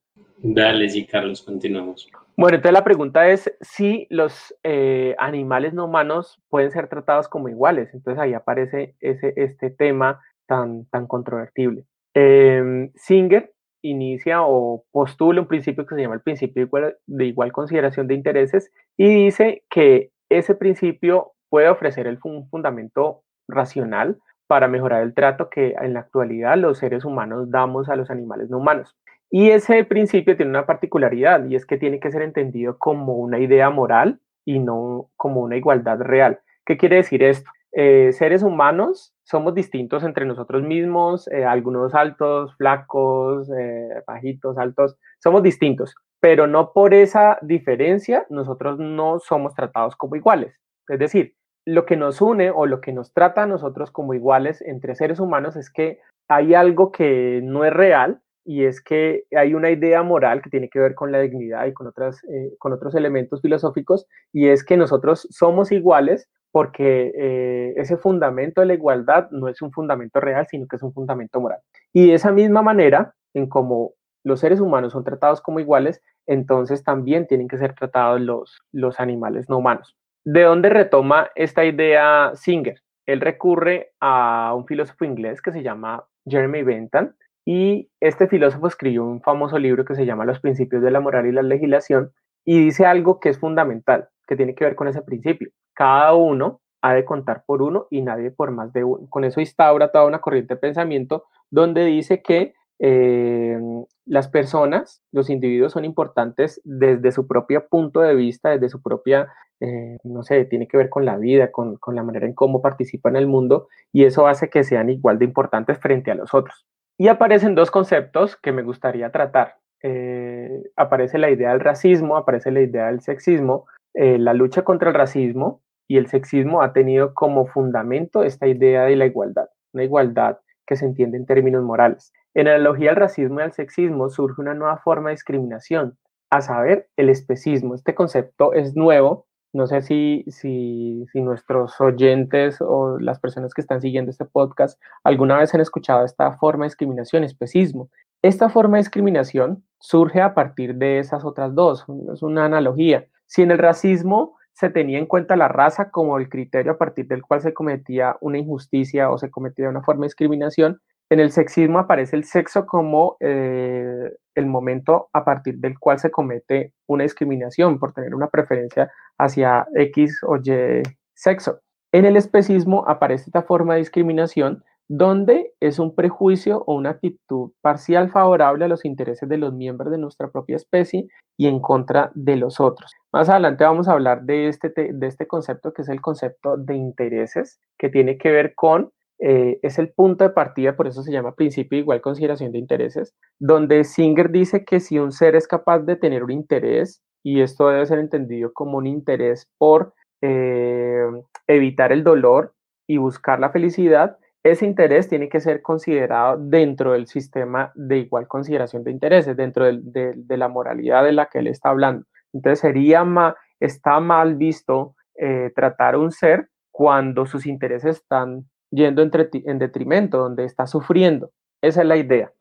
Dale, sí, Carlos, continuamos. Bueno, entonces la pregunta es si los eh, animales no humanos pueden ser tratados como iguales. Entonces ahí aparece ese, este tema tan, tan controvertible. Em, Singer inicia o postula un principio que se llama el principio de igual, consideración de intereses y dice que ese principio puede ofrecer el, un fundamento racional para mejorar el trato que en la actualidad los seres humanos damos a los animales no humanos. Y ese principio tiene una particularidad y es que tiene que ser entendido como una idea moral y no como una igualdad real. ¿Qué quiere decir esto? eh, seres humanos somos distintos entre nosotros mismos, eh, algunos altos, flacos, eh, bajitos, altos, somos distintos, pero no por esa diferencia nosotros no somos tratados como iguales. Es decir, lo que nos une o lo que nos trata a nosotros como iguales entre seres humanos es que hay algo que no es real y es que hay una idea moral que tiene que ver con la dignidad y con, otras, eh, con otros elementos filosóficos, y es que nosotros somos iguales porque eh, ese fundamento de la igualdad no es un fundamento real, sino que es un fundamento moral. Y de esa misma manera, en como los seres humanos son tratados como iguales, entonces también tienen que ser tratados los, los animales no humanos. ¿De dónde retoma esta idea Singer? Él recurre a un filósofo inglés que se llama Jeremy Bentham, y este filósofo escribió un famoso libro que se llama Los principios de la moral y la legislación y dice algo que es fundamental, que tiene que ver con ese principio. Cada uno ha de contar por uno y nadie por más de uno. Con eso instaura toda una corriente de pensamiento donde dice que eh, las personas, los individuos son importantes desde su propio punto de vista, desde su propia, eh, no sé, tiene que ver con la vida, con, la manera en cómo participan en el mundo y eso hace que sean igual de importantes frente a los otros. Y aparecen dos conceptos que me gustaría tratar. Eh, aparece la idea del racismo, aparece la idea del sexismo. La lucha contra el racismo y el sexismo ha tenido como fundamento esta idea de la igualdad, una igualdad que se entiende en términos morales. En analogía al racismo y al sexismo surge una nueva forma de discriminación, a saber, el especismo. Este concepto es nuevo, no sé si, si, si, nuestros oyentes o las personas que están siguiendo este podcast alguna vez han escuchado esta forma de discriminación, especismo. Esta forma de discriminación surge a partir de esas otras dos, es una analogía. Si en el racismo se tenía en cuenta la raza como el criterio a partir del cual se cometía una injusticia o se cometía una forma de discriminación, en el sexismo aparece el sexo como eh, el momento a partir del cual se comete una discriminación por tener una preferencia hacia X o Y sexo. En el especismo aparece esta forma de discriminación donde es un prejuicio o una actitud parcial favorable a los intereses de los miembros de nuestra propia especie y en contra de los otros. Más adelante vamos a hablar de este, de este concepto que es el concepto de intereses, que tiene que ver con eh, es el punto de partida, por eso se llama principio igual consideración de intereses, donde Singer dice que si un ser es capaz de tener un interés, y esto debe ser entendido como un interés por eh, evitar el dolor y buscar la felicidad, ese interés tiene que ser considerado dentro del sistema de igual consideración de intereses, dentro de, la moralidad de la que él está hablando. Entonces sería está mal visto eh, tratar a un ser cuando sus intereses están yendo en detrimento, donde está sufriendo. Esa es la idea.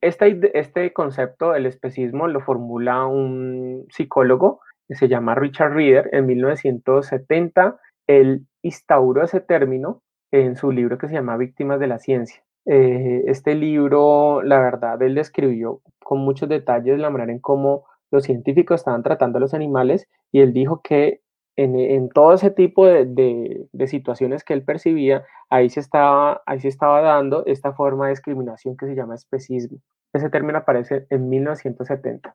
Este, este concepto, el especismo, lo formula un psicólogo que se llama Richard Reader en 1970. Él instauró ese término en su libro que se llama Víctimas de la Ciencia. Eh, este libro, la verdad, él describió con muchos detalles la manera en cómo los científicos estaban tratando a los animales y él dijo que en, todo ese tipo de, situaciones que él percibía, ahí se, estaba, ahí se estaba dando esta forma de discriminación que se llama especismo. Ese término aparece en 1970.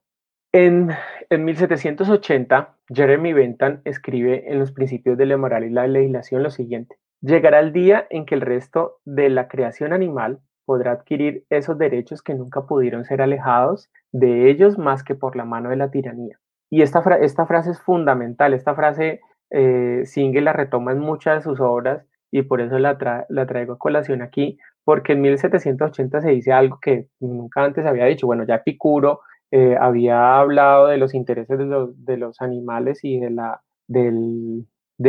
En, en 1780, Jeremy Bentham escribe en los principios de la moral y la legislación lo siguiente. Llegará el día en que el resto de la creación animal podrá adquirir esos derechos que nunca pudieron ser alejados de ellos más que por la mano de la tiranía. Y esta, esta frase es fundamental, esta frase eh, Singer la retoma en muchas de sus obras y por eso la, la traigo a colación aquí, porque en 1780 se dice algo que nunca antes había dicho. Bueno, ya Epicuro eh, había hablado de los intereses de los, de los animales y de la, de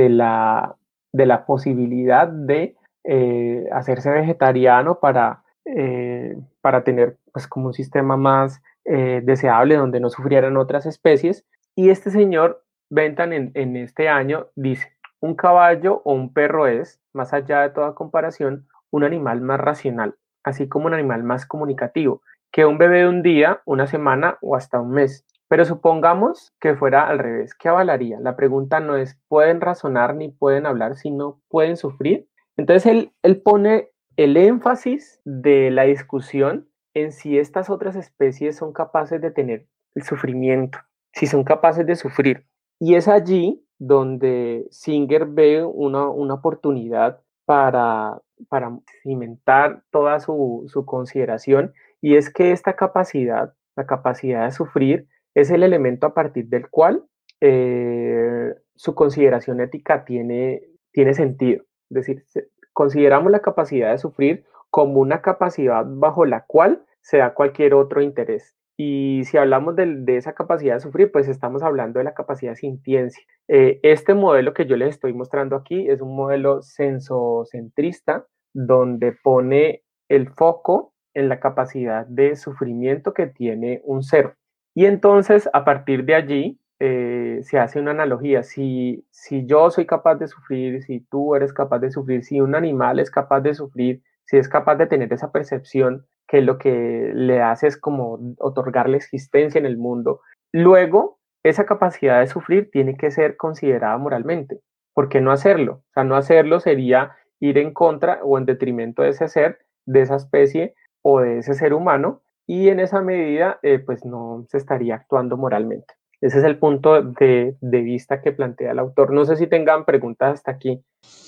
la, de la posibilidad de eh, hacerse vegetariano para, eh, para tener pues, como un sistema más eh, deseable donde no sufrieran otras especies. Y este señor Bentham en, este año dice, un caballo o un perro es, más allá de toda comparación, un animal más racional, así como un animal más comunicativo, que un bebé de un día, una semana o hasta un mes. Pero supongamos que fuera al revés, ¿qué avalaría? La pregunta no es, ¿pueden razonar ni pueden hablar, sino pueden sufrir? Entonces él, él pone el énfasis de la discusión en si estas otras especies son capaces de tener el sufrimiento, si son capaces de sufrir. Y es allí donde Singer ve una, una oportunidad para, para cimentar toda su, su consideración y es que esta capacidad, la capacidad de sufrir, es el elemento a partir del cual eh, su consideración ética tiene, tiene sentido. Es decir, consideramos la capacidad de sufrir como una capacidad bajo la cual se da cualquier otro interés. Y si hablamos de, esa capacidad de sufrir, pues estamos hablando de la capacidad de sintiencia. Eh, este modelo que yo les estoy mostrando aquí es un modelo sensocentrista donde pone el foco en la capacidad de sufrimiento que tiene un ser. Y entonces, a partir de allí, eh, se hace una analogía. Si, si yo soy capaz de sufrir, si tú eres capaz de sufrir, si un animal es capaz de sufrir, si es capaz de tener esa percepción que lo que le hace es como otorgarle existencia en el mundo, luego esa capacidad de sufrir tiene que ser considerada moralmente. ¿Por qué no hacerlo? O sea, no hacerlo sería ir en contra o en detrimento de ese ser, de esa especie o de ese ser humano, y en esa medida, eh, pues no se estaría actuando moralmente. Ese es el punto de, vista que plantea el autor. No sé si tengan preguntas hasta aquí.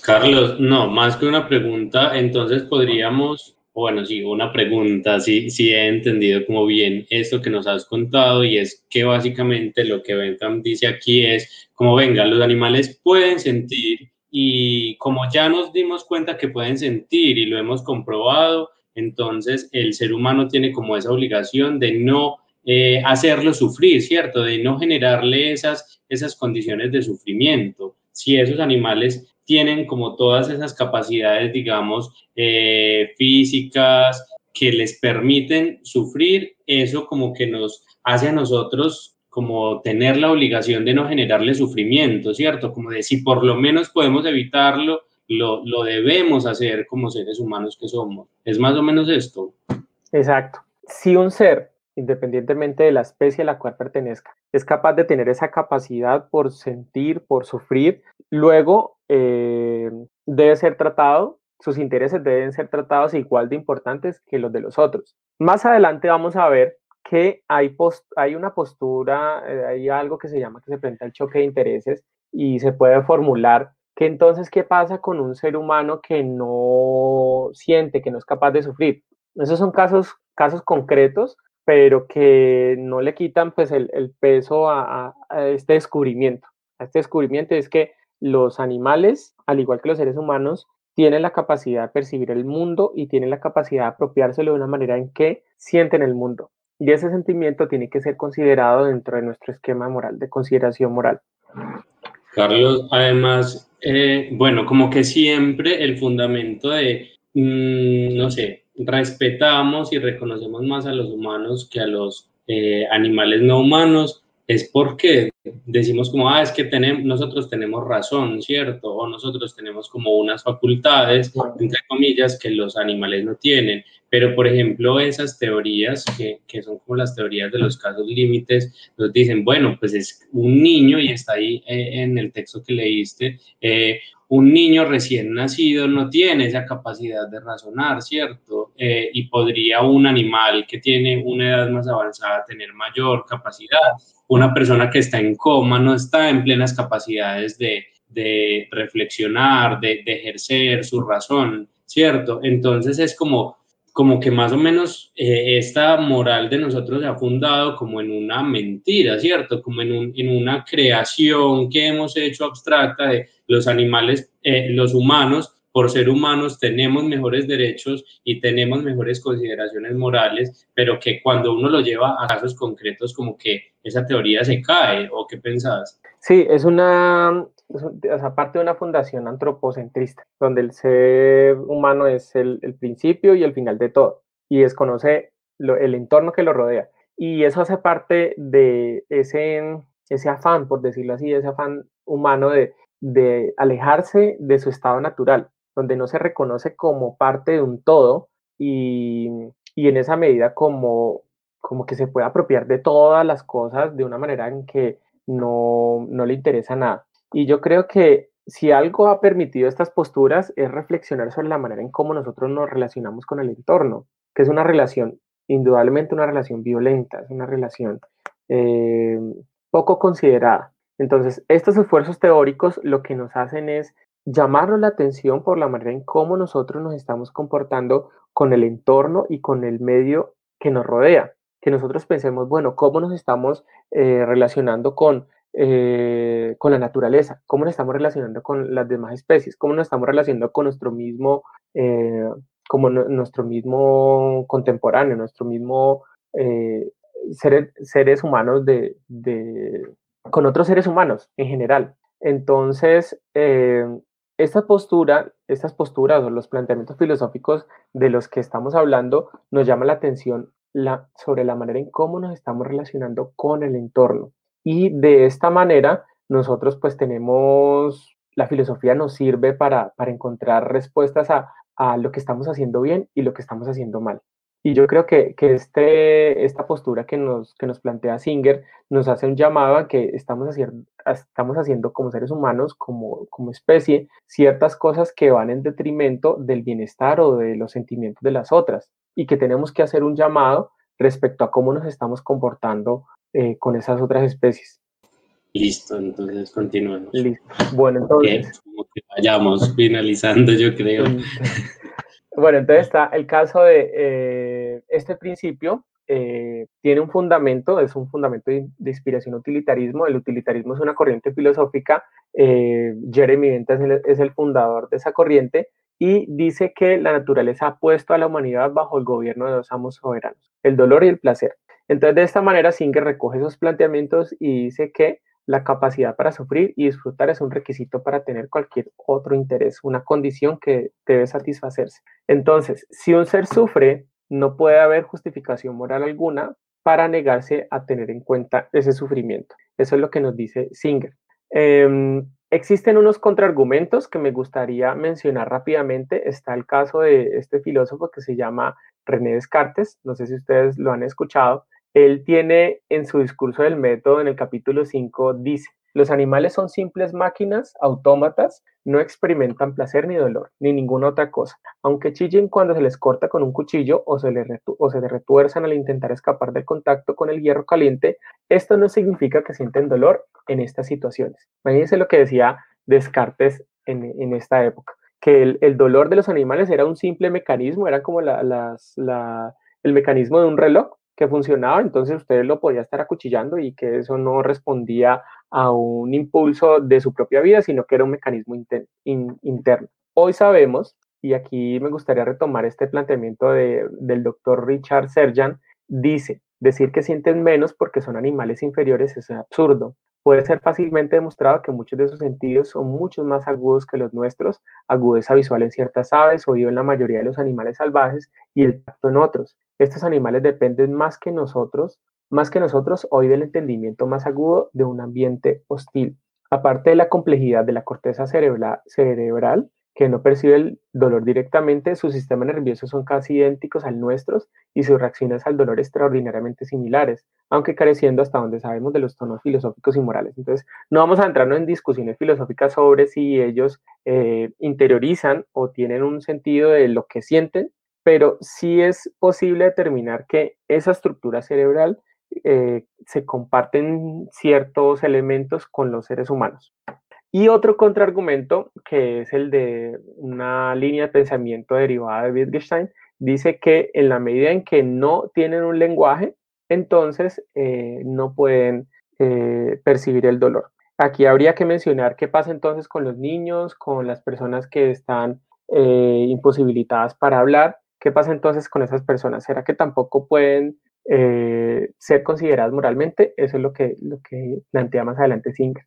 Carlos, no, más que una pregunta, entonces podríamos, bueno, sí, una pregunta, sí, sí he entendido como bien esto que nos has contado y es que básicamente lo que Bentham dice aquí es, como venga, los animales pueden sentir y como ya nos dimos cuenta que pueden sentir y lo hemos comprobado, entonces el ser humano tiene como esa obligación de no eh, hacerlo sufrir, ¿cierto? De no generarle esas, esas condiciones de sufrimiento. Si esos animales tienen como todas esas capacidades, digamos, eh, físicas que les permiten sufrir, eso como que nos hace a nosotros como tener la obligación de no generarle sufrimiento, ¿cierto? Como de si por lo menos podemos evitarlo, lo, lo debemos hacer como seres humanos que somos. Es más o menos esto. Exacto. Si un ser independientemente de la especie a la cual pertenezca. Es capaz de tener esa capacidad por sentir, por sufrir. Luego eh, debe ser tratado, sus intereses deben ser tratados igual de importantes que los de los otros. Más adelante vamos a ver que hay, hay una postura, eh, hay algo que se llama que se presenta el choque de intereses y se puede formular entonces, ¿qué pasa con un ser humano que no siente, que no es capaz de sufrir? Esos son casos, casos concretos pero que no le quitan pues el, el peso a, a, este descubrimiento. A este descubrimiento es que los animales, al igual que los seres humanos, tienen la capacidad de percibir el mundo y tienen la capacidad de apropiárselo de una manera en que sienten el mundo. Y ese sentimiento tiene que ser considerado dentro de nuestro esquema moral, de consideración moral. Carlos, además, eh, bueno, como que siempre el fundamento de, mm, no sé, respetamos y reconocemos más a los humanos que a los eh, animales no humanos, es porque decimos como, ah, es que tenemos, nosotros tenemos razón, ¿cierto? O nosotros tenemos como unas facultades, entre comillas, que los animales no tienen. Pero, por ejemplo, esas teorías, que, que son como las teorías de los casos límites, nos dicen, bueno, pues es un niño y está ahí eh, en el texto que leíste, eh, un niño recién nacido no tiene esa capacidad de razonar, ¿cierto? Eh, y podría un animal que tiene una edad más avanzada tener mayor capacidad. Una persona que está en coma no está en plenas capacidades de, de reflexionar, de, de ejercer su razón, ¿cierto? Entonces es como como que más o menos eh, esta moral de nosotros se ha fundado como en una mentira, ¿cierto? Como en, un, en una creación que hemos hecho abstracta de los animales, eh, los humanos, por ser humanos tenemos mejores derechos y tenemos mejores consideraciones morales, pero que cuando uno lo lleva a casos concretos como que esa teoría se cae, ¿o qué pensás? Sí, es una, o parte de una fundación antropocentrista, donde el ser humano es el, principio y el final de todo, y desconoce el entorno que lo rodea. Y eso hace parte de ese, ese afán, por decirlo así, ese afán humano de, de alejarse de su estado natural, donde no se reconoce como parte de un todo y, y en esa medida como, como que se puede apropiar de todas las cosas de una manera en que no, no le interesa nada. Y yo creo que si algo ha permitido estas posturas es reflexionar sobre la manera en cómo nosotros nos relacionamos con el entorno, que es una relación, indudablemente una relación violenta, es una relación eh, poco considerada. Entonces, estos esfuerzos teóricos lo que nos hacen es llamarnos la atención por la manera en cómo nosotros nos estamos comportando con el entorno y con el medio que nos rodea. Que nosotros pensemos, bueno, cómo nos estamos eh, relacionando con, eh, con la naturaleza, cómo nos estamos relacionando con las demás especies, cómo nos estamos relacionando con nuestro mismo, eh, como nuestro mismo contemporáneo, nuestro mismo seres, seres humanos de, con otros seres humanos en general. Entonces, esta postura, estas posturas o los planteamientos filosóficos de los que estamos hablando nos llama la atención sobre la manera en cómo nos estamos relacionando con el entorno. Y de esta manera, nosotros pues tenemos, la filosofía nos sirve para, para encontrar respuestas a, a lo que estamos haciendo bien y lo que estamos haciendo mal. Y yo creo que, que este, esta postura que nos, que nos plantea Singer nos hace un llamado a que estamos haciendo, estamos haciendo como seres humanos, como, como especie, ciertas cosas que van en detrimento del bienestar o de los sentimientos de las otras y que tenemos que hacer un llamado respecto a cómo nos estamos comportando eh, con esas otras especies. Listo, entonces continuemos. Listo. Bueno, entonces. que vayamos finalizando, yo creo. Bueno, entonces está el caso de eh, este principio, eh, tiene un fundamento, es un fundamento de, inspiración utilitarismo. El utilitarismo es una corriente filosófica. Eh, Jeremy Bentham es el, es el, fundador de esa corriente y dice que la naturaleza ha puesto a la humanidad bajo el gobierno de dos amos soberanos, el dolor y el placer. Entonces, de esta manera, Singer recoge esos planteamientos y dice que la capacidad para sufrir y disfrutar es un requisito para tener cualquier otro interés, una condición que debe satisfacerse. Entonces, si un ser sufre, no puede haber justificación moral alguna para negarse a tener en cuenta ese sufrimiento. Eso es lo que nos dice Singer. Em, existen unos contraargumentos que me gustaría mencionar rápidamente. Está el caso de este filósofo que se llama René Descartes. No sé si ustedes lo han escuchado. Él tiene en su discurso del método, en el capítulo 5, dice, los animales son simples máquinas, autómatas, no experimentan placer ni dolor, ni ninguna otra cosa. Aunque chillen cuando se les corta con un cuchillo o se, les retuerzan al intentar escapar del contacto con el hierro caliente, esto no significa que sienten dolor en estas situaciones. Imagínense lo que decía Descartes en, esta época, que el, dolor de los animales era un simple mecanismo, era como el mecanismo de un reloj funcionaba, entonces usted lo podía estar acuchillando y que eso no respondía a un impulso de su propia vida, sino que era un mecanismo interno. Hoy sabemos, y aquí me gustaría retomar este planteamiento del doctor Richard Serjan, dice, decir que sienten menos porque son animales inferiores es absurdo. Puede ser fácilmente demostrado que muchos de sus sentidos son mucho más agudos que los nuestros, agudeza visual en ciertas aves, oído en la mayoría de los animales salvajes y el tacto en otros. Estos animales dependen más que nosotros, más que nosotros hoy del entendimiento más agudo de un ambiente hostil. Aparte de la complejidad de la corteza cerebral, cerebral que no percibe el dolor directamente, sus sistemas nerviosos son casi idénticos al nuestro y sus reacciones al dolor extraordinariamente similares, aunque careciendo hasta donde sabemos de los tonos filosóficos y morales. Entonces, no vamos a entrarnos en discusiones filosóficas sobre si ellos eh, interiorizan o tienen un sentido de lo que sienten, pero sí es posible determinar que esa estructura cerebral eh, se comparten ciertos elementos con los seres humanos. Y otro contraargumento, que es el de una línea de pensamiento derivada de Wittgenstein, dice que en la medida en que no tienen un lenguaje, entonces eh, no pueden eh, percibir el dolor. Aquí habría que mencionar qué pasa entonces con los niños, con las personas que están eh, imposibilitadas para hablar, qué pasa entonces con esas personas. ¿Será que tampoco pueden ser consideradas moralmente? Eso es lo que, lo que plantea más adelante Singer.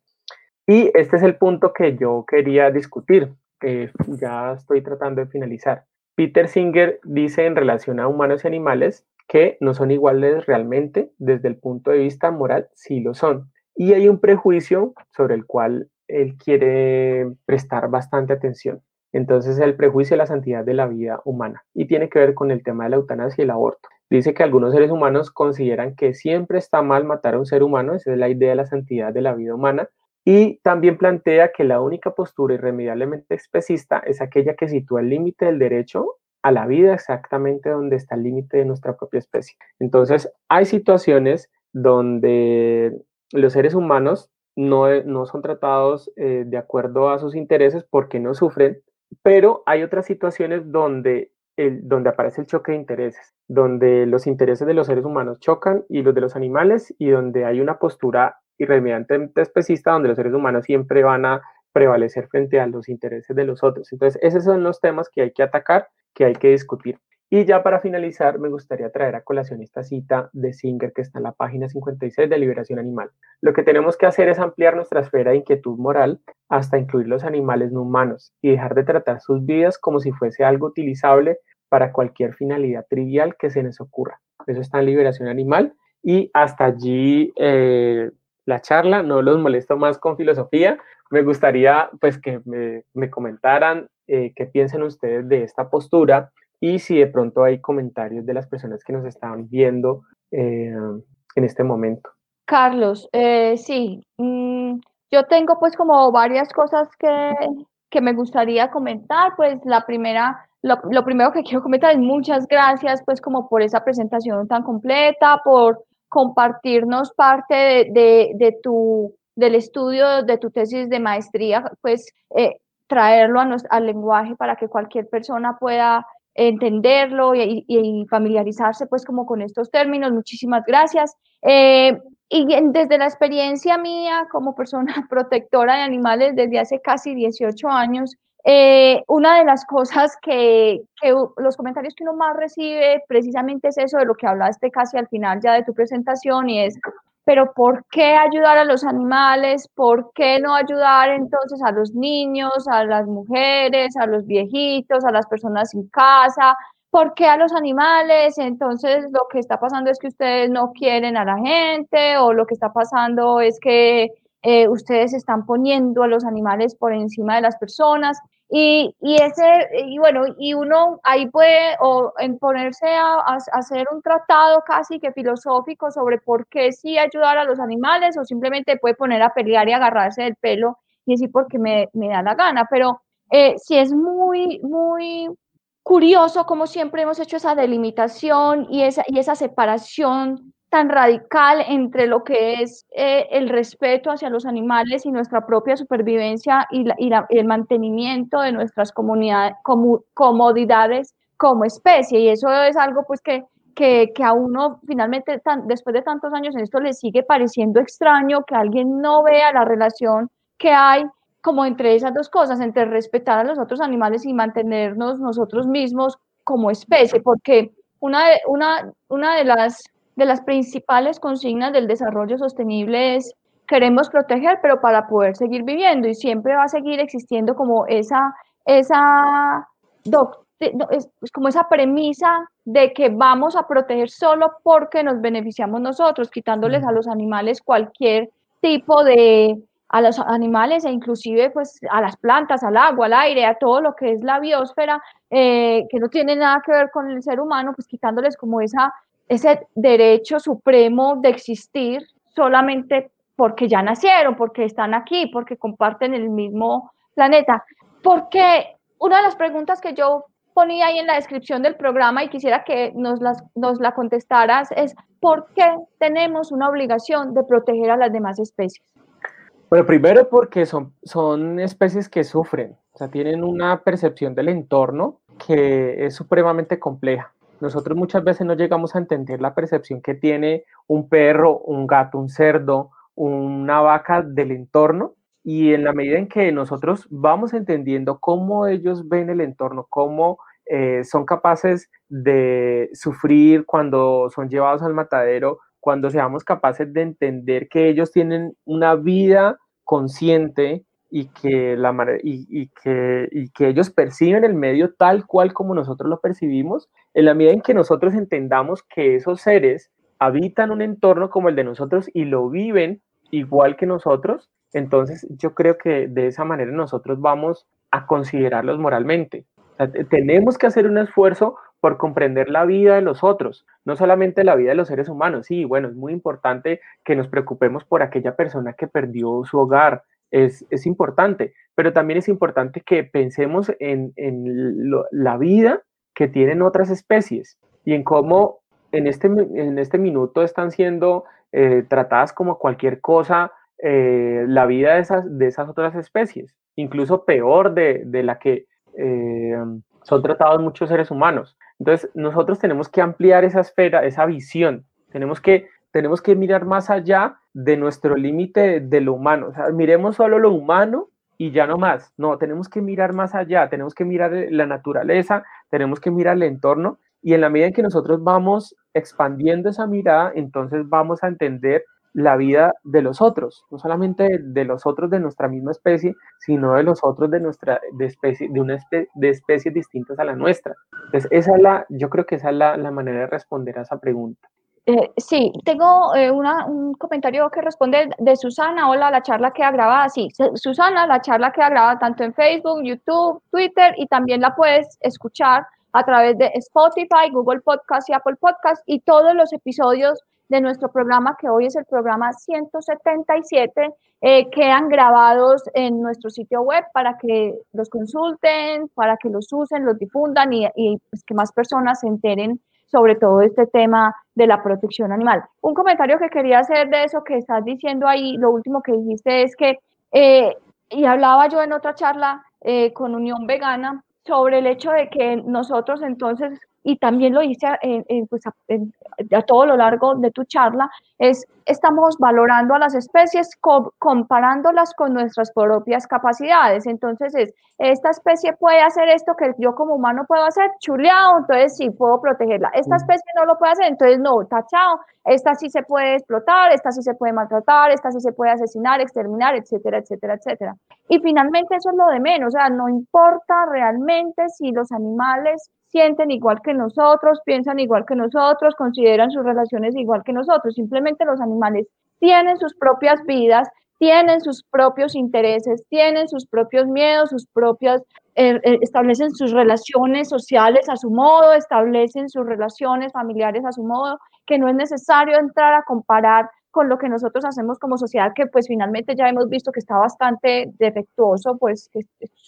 Y este es el punto que yo quería discutir, que ya estoy tratando de finalizar. Peter Singer dice en relación a humanos y animales que no son iguales realmente desde el punto de vista moral, sí lo son. Y hay un prejuicio sobre el cual él quiere prestar bastante atención. Entonces, el prejuicio de la santidad de la vida humana y tiene que ver con el tema de la eutanasia y el aborto. Dice que algunos seres humanos consideran que siempre está mal matar a un ser humano, esa es la idea de la santidad de la vida humana, y también plantea que la única postura irremediablemente especista es aquella que sitúa el límite del derecho a la vida exactamente donde está el límite de nuestra propia especie. Entonces, hay situaciones donde los seres humanos no, no son tratados eh, de acuerdo a sus intereses porque no sufren, pero hay otras situaciones donde, el, donde aparece el choque de intereses, donde los intereses de los seres humanos chocan y los de los animales y donde hay una postura irremediablemente especista donde los seres humanos siempre van a prevalecer frente a los intereses de los otros. Entonces, esos son los temas que hay que atacar, que hay que discutir. Y ya para finalizar, me gustaría traer a colación esta cita de Singer que está en la página 56 de Liberación Animal. Lo que tenemos que hacer es ampliar nuestra esfera de inquietud moral hasta incluir los animales no humanos y dejar de tratar sus vidas como si fuese algo utilizable para cualquier finalidad trivial que se nos ocurra. Eso está en Liberación Animal y hasta allí eh, la charla, no los molesto más con filosofía. Me gustaría pues que me, comentaran eh, qué piensan ustedes de esta postura y si de pronto hay comentarios de las personas que nos están viendo eh, en este momento. Carlos, eh, sí, mm, yo tengo pues como varias cosas que, que me gustaría comentar. Pues la primera, lo, lo, primero que [LAUGHS] quiero comentar es muchas gracias pues como por esa presentación tan completa, por compartirnos parte de, de, de tu, del estudio de tu tesis de maestría, pues eh, traerlo a al lenguaje para que cualquier persona pueda entenderlo y, familiarizarse pues como con estos términos. Muchísimas gracias. Eh, y desde la experiencia mía como persona [LAUGHS] protectora de animales desde hace casi 18 años, eh, una de las cosas que, los comentarios que uno más recibe precisamente es eso de lo que hablaste casi al final ya de tu presentación y es, pero ¿por qué ayudar a los animales? ¿Por qué no ayudar entonces a los niños, a las mujeres, a los viejitos, a las personas sin casa? ¿Por qué a los animales? Entonces lo que está pasando es que ustedes no quieren a la gente o lo que está pasando es que eh, ustedes están poniendo a los animales por encima de las personas. Y, y, ese, y bueno, y uno ahí puede o en ponerse a, hacer un tratado casi que filosófico sobre por qué sí ayudar a los animales o simplemente puede poner a pelear y agarrarse del pelo y decir porque me, me da la gana. Pero eh, sí es muy, muy curioso como siempre hemos hecho esa delimitación y esa, y esa separación tan radical entre lo que es eh, el respeto hacia los animales y nuestra propia supervivencia y, el mantenimiento de nuestras comunidades, comodidades como especie. Y eso es algo pues que, que, a uno finalmente, después de tantos años en esto, le sigue pareciendo extraño que alguien no vea la relación que hay como entre esas dos cosas, entre respetar a los otros animales y mantenernos nosotros mismos como especie, porque una una, una de las de las principales consignas del desarrollo sostenible es queremos proteger, pero para poder seguir viviendo y siempre va a seguir existiendo como esa, esa, como esa premisa de que vamos a proteger solo porque nos beneficiamos nosotros, quitándoles a los animales cualquier tipo de, a los animales e inclusive pues a las plantas, al agua, al aire, a todo lo que es la biosfera, eh, que no tiene nada que ver con el ser humano, pues quitándoles como esa ese derecho supremo de existir solamente porque ya nacieron, porque están aquí, porque comparten el mismo planeta. Porque una de las preguntas que yo ponía ahí en la descripción del programa y quisiera que nos, las, nos la contestaras es, ¿por qué tenemos una obligación de proteger a las demás especies? Bueno, primero porque son, son especies que sufren, o sea, tienen una percepción del entorno que es supremamente compleja. Nosotros muchas veces no llegamos a entender la percepción que tiene un perro, un gato, un cerdo, una vaca del entorno y en la medida en que nosotros vamos entendiendo cómo ellos ven el entorno, cómo eh, son capaces de sufrir cuando son llevados al matadero, cuando seamos capaces de entender que ellos tienen una vida consciente y que, la, y, que, y que ellos perciben el medio tal cual como nosotros lo percibimos, en la medida en que nosotros entendamos que esos seres habitan un entorno como el de nosotros y lo viven igual que nosotros, entonces yo creo que de esa manera nosotros vamos a considerarlos moralmente. tenemos que hacer un esfuerzo por comprender la vida de los otros, no solamente la vida de los seres humanos. Sí, bueno, es muy importante que nos preocupemos por aquella persona que perdió su hogar, es, importante, pero también es importante que pensemos en, la vida que tienen otras especies y en cómo en este, en este minuto están siendo eh, tratadas como cualquier cosa eh, la vida de esas, de esas otras especies, incluso peor de, de la que eh, son tratados muchos seres humanos. Entonces, nosotros tenemos que ampliar esa esfera, esa visión. Tenemos que, tenemos que mirar más allá de nuestro límite de lo humano. O sea, miremos solo lo humano y ya no más. No, tenemos que mirar más allá, tenemos que mirar la naturaleza, tenemos que mirar el entorno y en la medida en que nosotros vamos expandiendo esa mirada, entonces vamos a entender la vida de los otros, no solamente de, los otros de nuestra misma especie, sino de los otros de nuestra de especie, de especies distintas a la nuestra. Entonces, esa es la, yo creo que esa es la, la manera de responder a esa pregunta. Eh, sí, tengo eh, un comentario que responde de Susana. Hola, la charla queda grabada. Sí, Susana, la charla queda grabada tanto en Facebook, YouTube, Twitter y también la puedes escuchar a través de Spotify, Google Podcast y Apple Podcast y todos los episodios de nuestro programa, que hoy es el programa 177, eh, quedan grabados en nuestro sitio web para que los consulten, para que los usen, los difundan y, y pues, que más personas se enteren sobre todo este tema de la protección animal. Un comentario que quería hacer de eso que estás diciendo ahí, lo último que dijiste es que, eh, y hablaba yo en otra charla eh, con Unión Vegana, sobre el hecho de que nosotros entonces y también lo hice pues, a, todo lo largo de tu charla, es estamos valorando a las especies comparándolas con nuestras propias capacidades. Entonces es, esta especie puede hacer esto que yo como humano puedo hacer, chuleado, entonces sí puedo protegerla. Esta especie no lo puede hacer, entonces no, tachado. Esta sí se puede explotar, esta sí se puede maltratar, esta sí se puede asesinar, exterminar, etcétera, etcétera, etcétera. Y finalmente eso es lo de menos, o sea, no importa realmente si los animales sienten igual que nosotros, piensan igual que nosotros, consideran sus relaciones igual que nosotros. Simplemente los animales tienen sus propias vidas, tienen sus propios intereses, tienen sus propios miedos, sus propias, eh, eh, establecen sus relaciones sociales a su modo, establecen sus relaciones familiares a su modo, que no es necesario entrar a comparar con lo que nosotros hacemos como sociedad, que pues finalmente ya hemos visto que está bastante defectuoso, pues que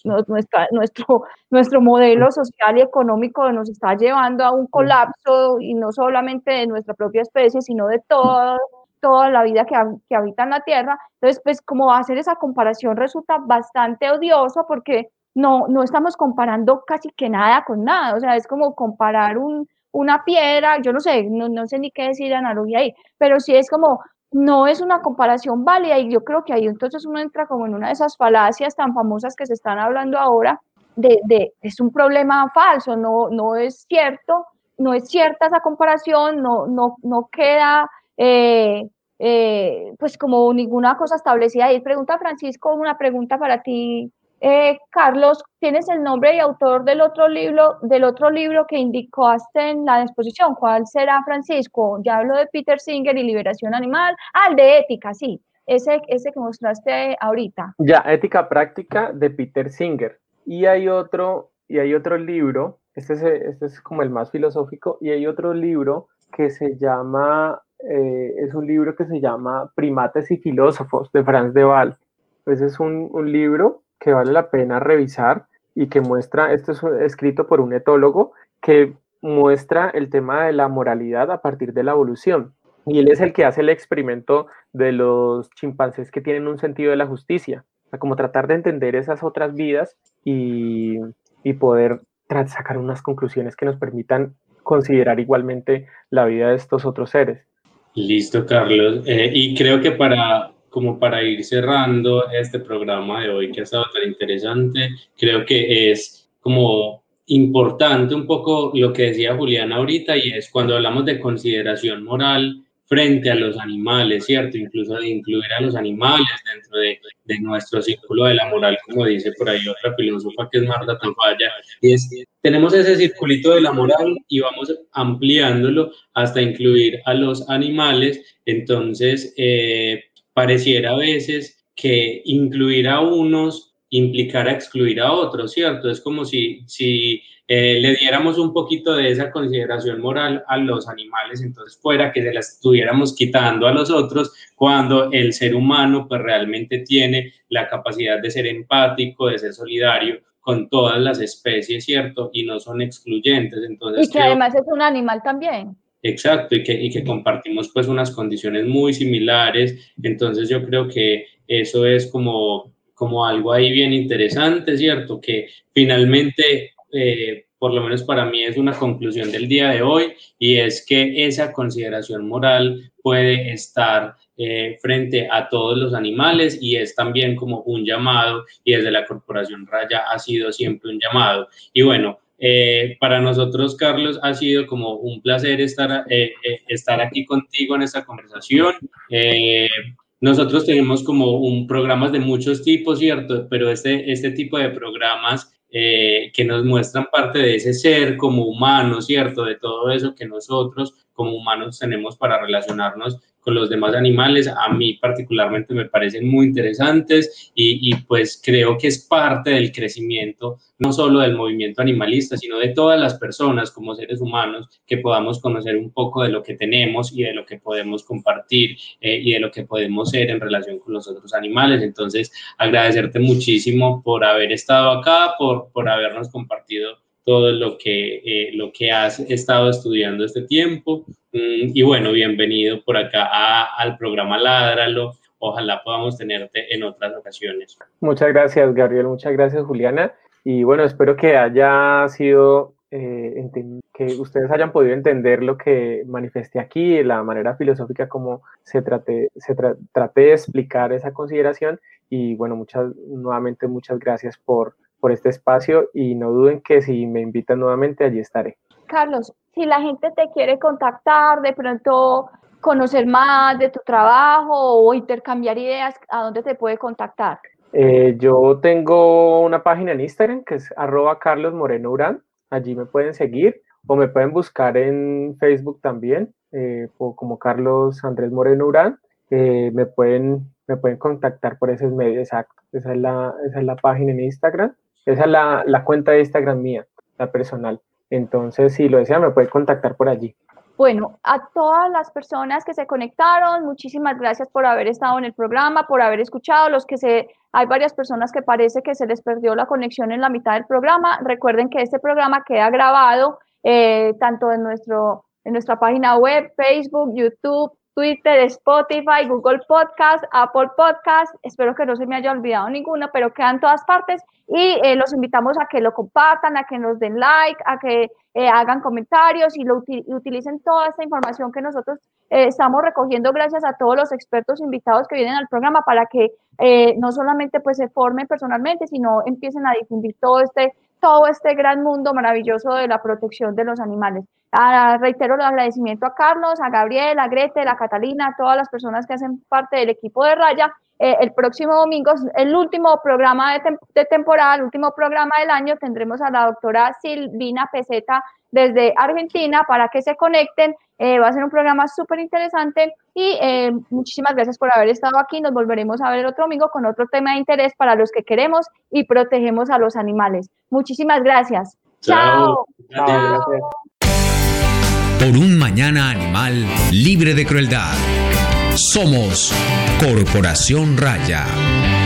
nuestra, nuestro, nuestro modelo social y económico nos está llevando a un colapso y no solamente de nuestra propia especie, sino de todo, toda la vida que, que habita en la Tierra. Entonces, pues como hacer esa comparación resulta bastante odioso porque no, no estamos comparando casi que nada con nada, o sea, es como comparar un, una piedra, yo no sé, no, no sé ni qué decir analogía ahí, pero sí es como no es una comparación válida y yo creo que ahí entonces uno entra como en una de esas falacias tan famosas que se están hablando ahora de, de es un problema falso, no, no es cierto, no es cierta esa comparación, no, no, no queda eh, eh, pues como ninguna cosa establecida. Y pregunta Francisco, una pregunta para ti, eh, Carlos, ¿tienes el nombre y autor del otro libro, del otro libro que indicaste en la exposición? ¿Cuál será, Francisco? Ya hablo de Peter Singer y Liberación Animal. Ah, el de Ética, sí. Ese, ese que mostraste ahorita. Ya, Ética Práctica de Peter Singer. Y hay otro, y hay otro libro, este es, este es como el más filosófico, y hay otro libro que se llama, eh, es un libro que se llama Primates y Filósofos de Franz de Waal. Ese es un, un libro que vale la pena revisar y que muestra, esto es escrito por un etólogo, que muestra el tema de la moralidad a partir de la evolución. Y él es el que hace el experimento de los chimpancés que tienen un sentido de la justicia, o como tratar de entender esas otras vidas y, y poder sacar unas conclusiones que nos permitan considerar igualmente la vida de estos otros seres. Listo, Carlos. Eh, y creo que para como para ir cerrando este programa de hoy que ha estado tan interesante, creo que es como importante un poco lo que decía Juliana ahorita y es cuando hablamos de consideración moral frente a los animales, ¿cierto? Incluso de incluir a los animales dentro de, de nuestro círculo de la moral, como dice por ahí otra filósofa que es Marta Tampaya, y es tenemos ese circulito de la moral y vamos ampliándolo hasta incluir a los animales, entonces eh, pareciera a veces que incluir a unos implicara excluir a otros, ¿cierto? Es como si, si eh, le diéramos un poquito de esa consideración moral a los animales, entonces fuera que se la estuviéramos quitando a los otros, cuando el ser humano pues realmente tiene la capacidad de ser empático, de ser solidario con todas las especies, ¿cierto? Y no son excluyentes. Entonces, y que además es un animal también. Exacto, y que, y que compartimos pues unas condiciones muy similares. Entonces yo creo que eso es como, como algo ahí bien interesante, ¿cierto? Que finalmente... Eh, por lo menos para mí es una conclusión del día de hoy y es que esa consideración moral puede estar eh, frente a todos los animales y es también como un llamado y desde la Corporación Raya ha sido siempre un llamado. Y bueno, eh, para nosotros, Carlos, ha sido como un placer estar, eh, estar aquí contigo en esta conversación. nosotros tenemos como un programas de muchos tipos, ¿cierto? Pero este, este tipo de programas eh, que nos muestran parte de ese ser como humano, ¿cierto? De todo eso que nosotros como humanos tenemos para relacionarnos con los demás animales, a mí particularmente me parecen muy interesantes y, pues creo que es parte del crecimiento, no solo del movimiento animalista, sino de todas las personas como seres humanos, que podamos conocer un poco de lo que tenemos y de lo que podemos compartir eh, y de lo que podemos ser en relación con los otros animales. Entonces, agradecerte muchísimo por haber estado acá, por, por habernos compartido todo lo que, eh, lo que has estado estudiando este tiempo. Mm, y bueno, bienvenido por acá al programa Ládralo. Ojalá podamos tenerte en otras ocasiones. Muchas gracias, Gabriel. Muchas gracias, Juliana. Y bueno, espero que haya sido, eh, que ustedes hayan podido entender lo que manifesté aquí, la manera filosófica como se, trate, se traté de explicar esa consideración. Y bueno, muchas, nuevamente muchas gracias por, por este espacio y no duden que si me invitan nuevamente allí estaré. Carlos, si la gente te quiere contactar, de pronto conocer más de tu trabajo o intercambiar ideas, ¿a dónde te puede contactar? Eh, yo tengo una página en Instagram que es arroba Carlos Moreno Urán. Allí me pueden seguir o me pueden buscar en Facebook también eh, como Carlos Andrés Moreno Urán. Eh, me, pueden, me pueden contactar por ese medio exacto. Esa es la, esa es la página en Instagram. Esa es la, la cuenta de Instagram mía, la personal. Entonces, si lo desea, me puede contactar por allí. Bueno, a todas las personas que se conectaron, muchísimas gracias por haber estado en el programa, por haber escuchado. Los que se, hay varias personas que parece que se les perdió la conexión en la mitad del programa. Recuerden que este programa queda grabado eh, tanto en, nuestro, en nuestra página web, Facebook, YouTube, Twitter, Spotify, Google Podcast, Apple Podcast. Espero que no se me haya olvidado ninguno, pero quedan todas partes. Y eh, los invitamos a que lo compartan, a que nos den like, a que eh, hagan comentarios y, lo utilicen toda esta información que nosotros eh, estamos recogiendo gracias a todos los expertos invitados que vienen al programa para que no solamente pues se formen personalmente, sino empiecen a difundir todo este todo este gran mundo maravilloso de la protección de los animales. Ah, reitero el agradecimiento a Carlos, a Gabriel, a Grete, a Catalina, a todas las personas que hacen parte del equipo de Raya. Eh, el próximo domingo, el último programa de, temporada, el último programa del año, tendremos a la doctora Silvina Peseta desde Argentina para que se conecten. Eh, va a ser un programa súper interesante y eh, muchísimas gracias por haber estado aquí. Nos volveremos a ver el otro domingo con otro tema de interés para los que queremos y protegemos a los animales. Muchísimas gracias. Chao. Chao. Por un mañana animal libre de crueldad. Somos Corporación Raya.